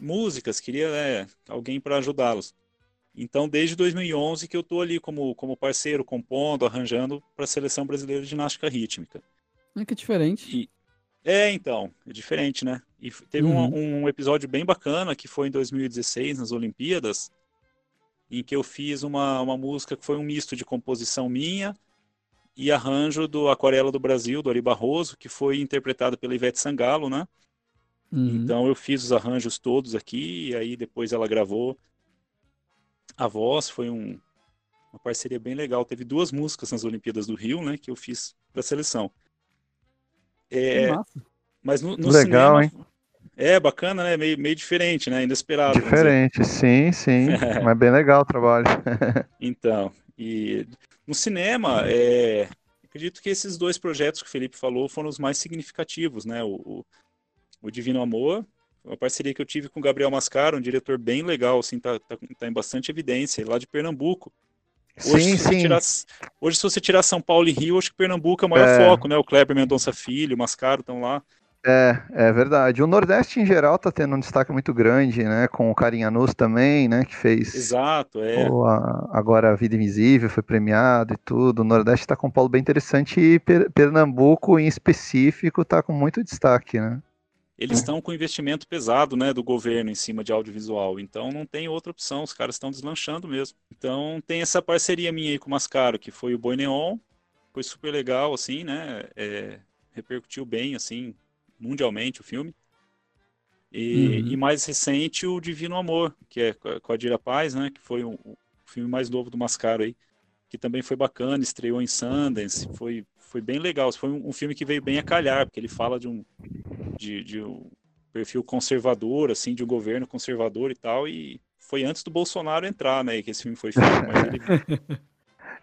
músicas, queria né, alguém para ajudá-los. Então, desde 2011 que eu estou ali como, como parceiro, compondo, arranjando para a seleção brasileira de ginástica rítmica. É que diferente. E, é, então, é diferente, né? E teve uhum. um, um, episódio bem bacana que foi em 2016, nas Olimpíadas, em que eu fiz uma, uma música que foi um misto de composição minha e arranjo do Aquarela do Brasil, do Ari Barroso, que foi interpretado pela Ivete Sangalo, né? Uhum. Então eu fiz os arranjos todos aqui, e aí depois ela gravou a voz, foi um, uma parceria bem legal. Teve duas músicas nas Olimpíadas do Rio, né, que eu fiz para a seleção. É, mas no, no Legal, cinema, hein? É bacana, né? Meio, meio diferente, né? Inesperado. Diferente, sim, sim. mas bem legal o trabalho. então, e no cinema, é, acredito que esses dois projetos que o Felipe falou foram os mais significativos, né? O, o, o Divino Amor, uma parceria que eu tive com o Gabriel Mascaro, um diretor bem legal, assim, tá, tá, tá em bastante evidência, lá de Pernambuco. Hoje, sim, se sim. Tirar, hoje, se você tirar São Paulo e Rio, acho que Pernambuco é o maior é. foco, né? O Kleber Mendonça Filho, o Mascaro estão lá. É, é verdade. O Nordeste em geral tá tendo um destaque muito grande, né? Com o Carinhanus também, né? Que fez. Exato, é. O, a, agora a Vida Invisível foi premiado e tudo. O Nordeste tá com um polo bem interessante e per, Pernambuco em específico tá com muito destaque, né? Eles estão com investimento pesado, né, do governo em cima de audiovisual. Então não tem outra opção, os caras estão deslanchando mesmo. Então tem essa parceria minha aí com o Mascaro, que foi o Boi Neon, foi super legal, assim, né? É, repercutiu bem, assim, mundialmente o filme. E, uhum. e, mais recente, o Divino Amor, que é com a Dira Paz, né? Que foi o, o filme mais novo do Mascaro aí, que também foi bacana, estreou em Sundance, foi, foi bem legal. Foi um, um filme que veio bem a calhar, porque ele fala de um, de, de um perfil conservador, assim, de um governo conservador e tal, e foi antes do Bolsonaro entrar, né, que esse filme foi feito, mas ele...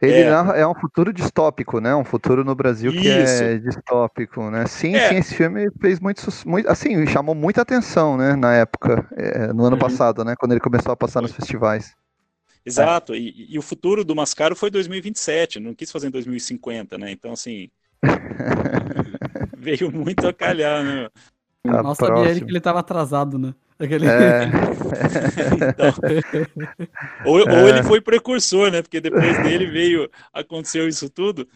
Ele é. é. um futuro distópico, né? Um futuro no Brasil que é distópico, né? Sim, é. sim, esse filme fez muito, muito, assim, chamou muita atenção, né? Na época, é, no ano uhum. passado, né? Quando ele começou a passar nos festivais. Exato, e, e, o futuro do Mascaro foi 2027, não quis fazer em 2050, né? Então, assim, veio muito a calhar, né? Tá Mal sabia ele que ele estava atrasado, né? Aquele... É. então, ou, ou é. ele foi precursor, né? Porque depois dele veio, aconteceu isso tudo.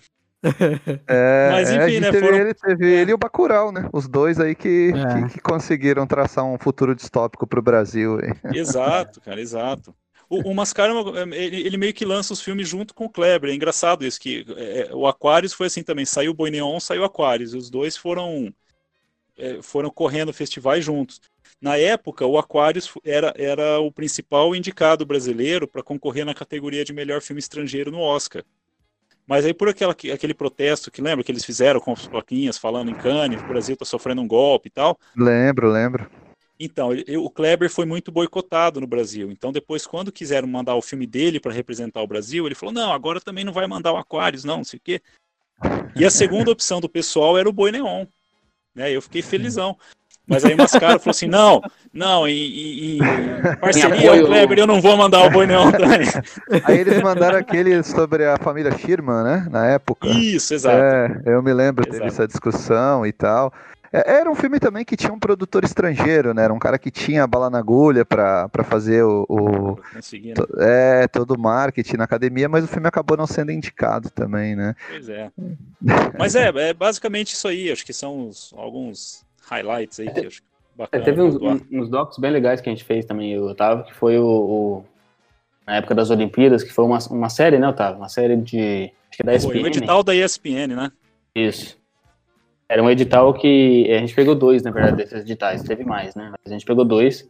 É, Mas é, enfim, né? Teve, foram... ele, teve ele e o Bacurau, né? Os dois aí que, é. que, que, conseguiram traçar um futuro distópico para o Brasil. Exato, cara, exato. O, o Mascaro, ele, ele, meio que lança os filmes junto com o Kleber. É engraçado isso, que é, o Aquarius foi assim também. Saiu o Boi Neon, saiu o Aquarius. Os dois foram, é, foram correndo festivais juntos. Na época, o Aquarius era, era o principal indicado brasileiro para concorrer na categoria de melhor filme estrangeiro no Oscar. Mas aí por aquela, aquele protesto que lembra que eles fizeram com as plaquinhas falando em Cannes, o Brasil está sofrendo um golpe e tal. Lembro, lembro. Então, ele, o Kleber foi muito boicotado no Brasil. Então, depois, quando quiseram mandar o filme dele para representar o Brasil, ele falou: não, agora também não vai mandar o Aquarius, não, não sei o quê. E a segunda opção do pessoal era o Boi Neon. Né? Eu fiquei felizão. Mas aí o Mascaro falou assim: não, não, em, em parceria o Kleber, eu não vou mandar o Boi Neon também. Aí eles mandaram aquele sobre a família Schirman, né? Na época. Isso, exato. É, eu me lembro, exato. teve essa discussão e tal. É, era um filme também que tinha um produtor estrangeiro, né? Era um cara que tinha bala na agulha para fazer o, o né? é, todo o marketing na academia, mas o filme acabou não sendo indicado também, né? Pois é. mas é, é basicamente isso aí. Acho que são os, alguns highlights aí que acho bacana. É, teve uns, uns, docs bem legais que a gente fez também, Otávio, que foi o, o, na época das Olimpíadas, que foi uma, uma série, né, Otávio? Uma série de. Acho que é da ESPN. Foi o edital da ESPN, né? Isso. Era um edital que. A gente pegou dois, na verdade, desses editais, teve mais, né? Mas a gente pegou dois.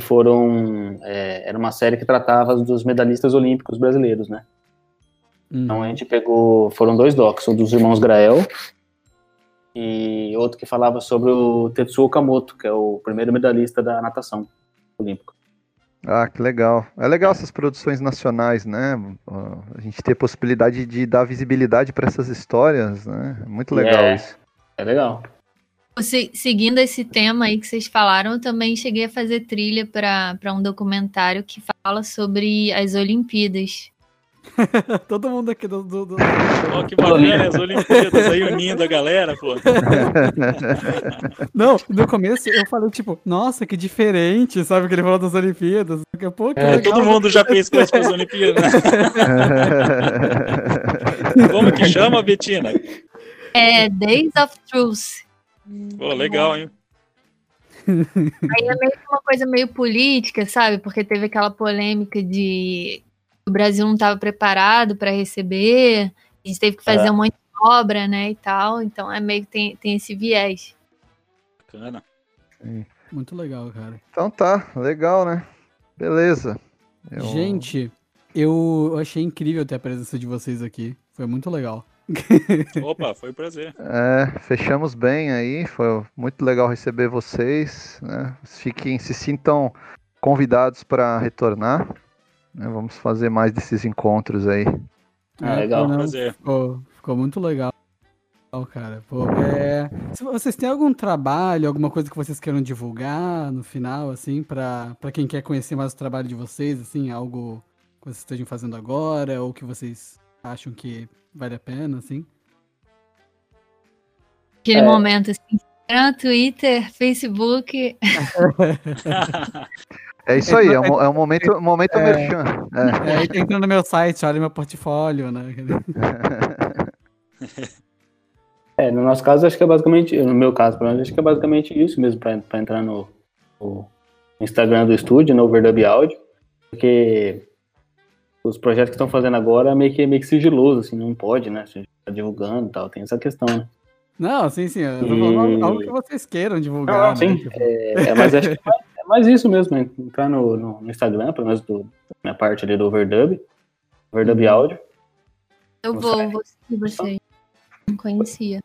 Foram. É, era uma série que tratava dos medalhistas olímpicos brasileiros, né? Hum. Então a gente pegou. Foram dois docs, um dos irmãos Grael e outro que falava sobre o Tetsuo Okamoto, que é o primeiro medalhista da natação olímpico. Ah, que legal. É legal essas produções nacionais, né? A gente ter possibilidade de dar visibilidade para essas histórias, né? É muito legal é. isso. É legal. Seguindo esse tema aí que vocês falaram, eu também cheguei a fazer trilha para um documentário que fala sobre as Olimpíadas. Todo mundo aqui do. do, do... Oh, que bacana, as Olimpíadas aí unindo a galera, pô. Não, no começo eu falei, tipo, nossa, que diferente, sabe? Que ele falou das Olimpíadas. Daqui a pouco. É, todo mundo já com as Olimpíadas. Né? Como que chama, Betina? É Days of Truth. Pô, legal, hein? Aí é meio que uma coisa meio política, sabe? Porque teve aquela polêmica de o Brasil não estava preparado para receber, a gente teve que fazer é. um monte de obra, né, e tal. Então é meio que tem, tem esse viés. Bacana. Sim. Muito legal, cara. Então tá, legal, né? Beleza. Eu... Gente, eu achei incrível ter a presença de vocês aqui. Foi muito legal. Opa, foi um prazer. É, fechamos bem aí, foi muito legal receber vocês. Né? Fiquem, se sintam convidados para retornar. Né? Vamos fazer mais desses encontros aí. É, legal, não, prazer. Ficou, ficou muito legal. Cara, Pô, é... se vocês têm algum trabalho, alguma coisa que vocês queiram divulgar no final, assim, para quem quer conhecer mais o trabalho de vocês, assim, algo que vocês estejam fazendo agora, ou que vocês acham que vale a pena, assim? Aquele é... momento assim, Instagram, Twitter, Facebook. É isso aí, é um, é um momento, um momento é, merchan. É. é, entra no meu site, olha meu portfólio, né? É, no nosso caso, acho que é basicamente, no meu caso, pelo menos, acho que é basicamente isso mesmo, para entrar no, no, Instagram do estúdio, no Overdub Audio, porque os projetos que estão fazendo agora é meio que, meio que sigiloso, assim, não pode, né? A gente tá divulgando e tal, tem essa questão, né? Não, sim, sim. Eu tô falando algo que vocês queiram divulgar. Não, né? sim. Tipo... É, é, mas acho que é mais isso mesmo, né? entrar no, no, no, Instagram, pelo menos do, da minha parte ali do Overdub, Overdub uhum. Audio. Eu vou, vou seguir você. Não conhecia.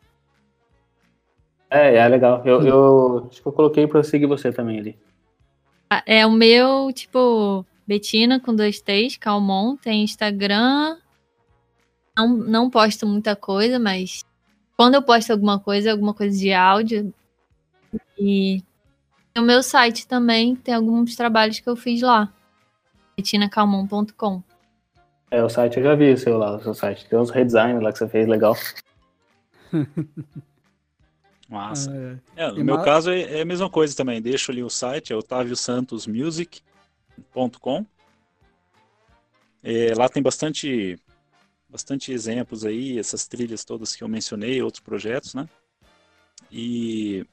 É, é legal. Eu, eu acho que eu coloquei pra seguir você também ali. Ah, é o meu, tipo, Betina com dois T's, Calmon, tem Instagram. Não, não posto muita coisa, mas quando eu posto alguma coisa, alguma coisa de áudio. E o meu site também tem alguns trabalhos que eu fiz lá. betinacalmon.com. É, o site eu já vi o seu lá, o seu site. Tem uns redesigns lá que você fez legal. Massa. Ah, é. É, no meu caso é, é, a mesma coisa também. Deixo ali o site, é otaviosantosmusic.com. É, lá tem bastante, bastante exemplos aí, essas trilhas todas que eu mencionei, outros projetos, né? E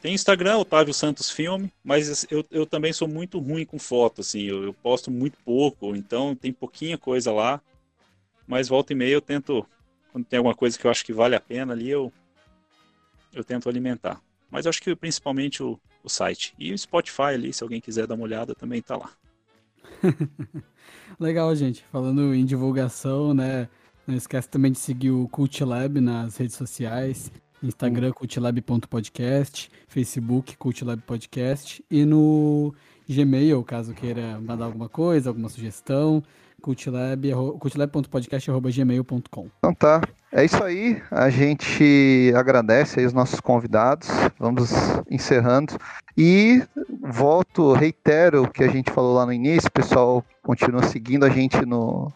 tem Instagram, Otávio Santos Filme, mas eu, eu também sou muito ruim com foto, assim, eu, eu posto muito pouco, então tem pouquinha coisa lá, mas volta e meia eu tento, quando tem alguma coisa que eu acho que vale a pena ali, eu, eu tento alimentar. Mas acho que principalmente o, o site. E o Spotify ali, se alguém quiser dar uma olhada, também está lá. Legal, gente. Falando em divulgação, né? Não esquece também de seguir o Cult Lab nas redes sociais. Instagram, hum. cultlab.podcast, Facebook, Cultlab Podcast e no Gmail, caso queira mandar alguma coisa, alguma sugestão, cultlab.podcast.gmail.com. Então tá, é isso aí. A gente agradece aí os nossos convidados. Vamos encerrando. E volto, reitero o que a gente falou lá no início. O pessoal continua seguindo a gente no,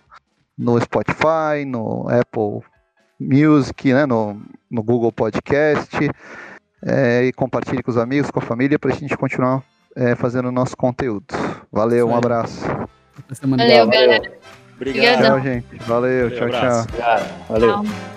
no Spotify, no Apple Music, né, no, no Google Podcast. É, e compartilhe com os amigos, com a família, para a gente continuar é, fazendo o nosso conteúdo. Valeu, um abraço. Valeu, galera. Obrigado. Tchau, gente. Valeu, Valeu tchau, tchau. Obrigado. Valeu. Tchau.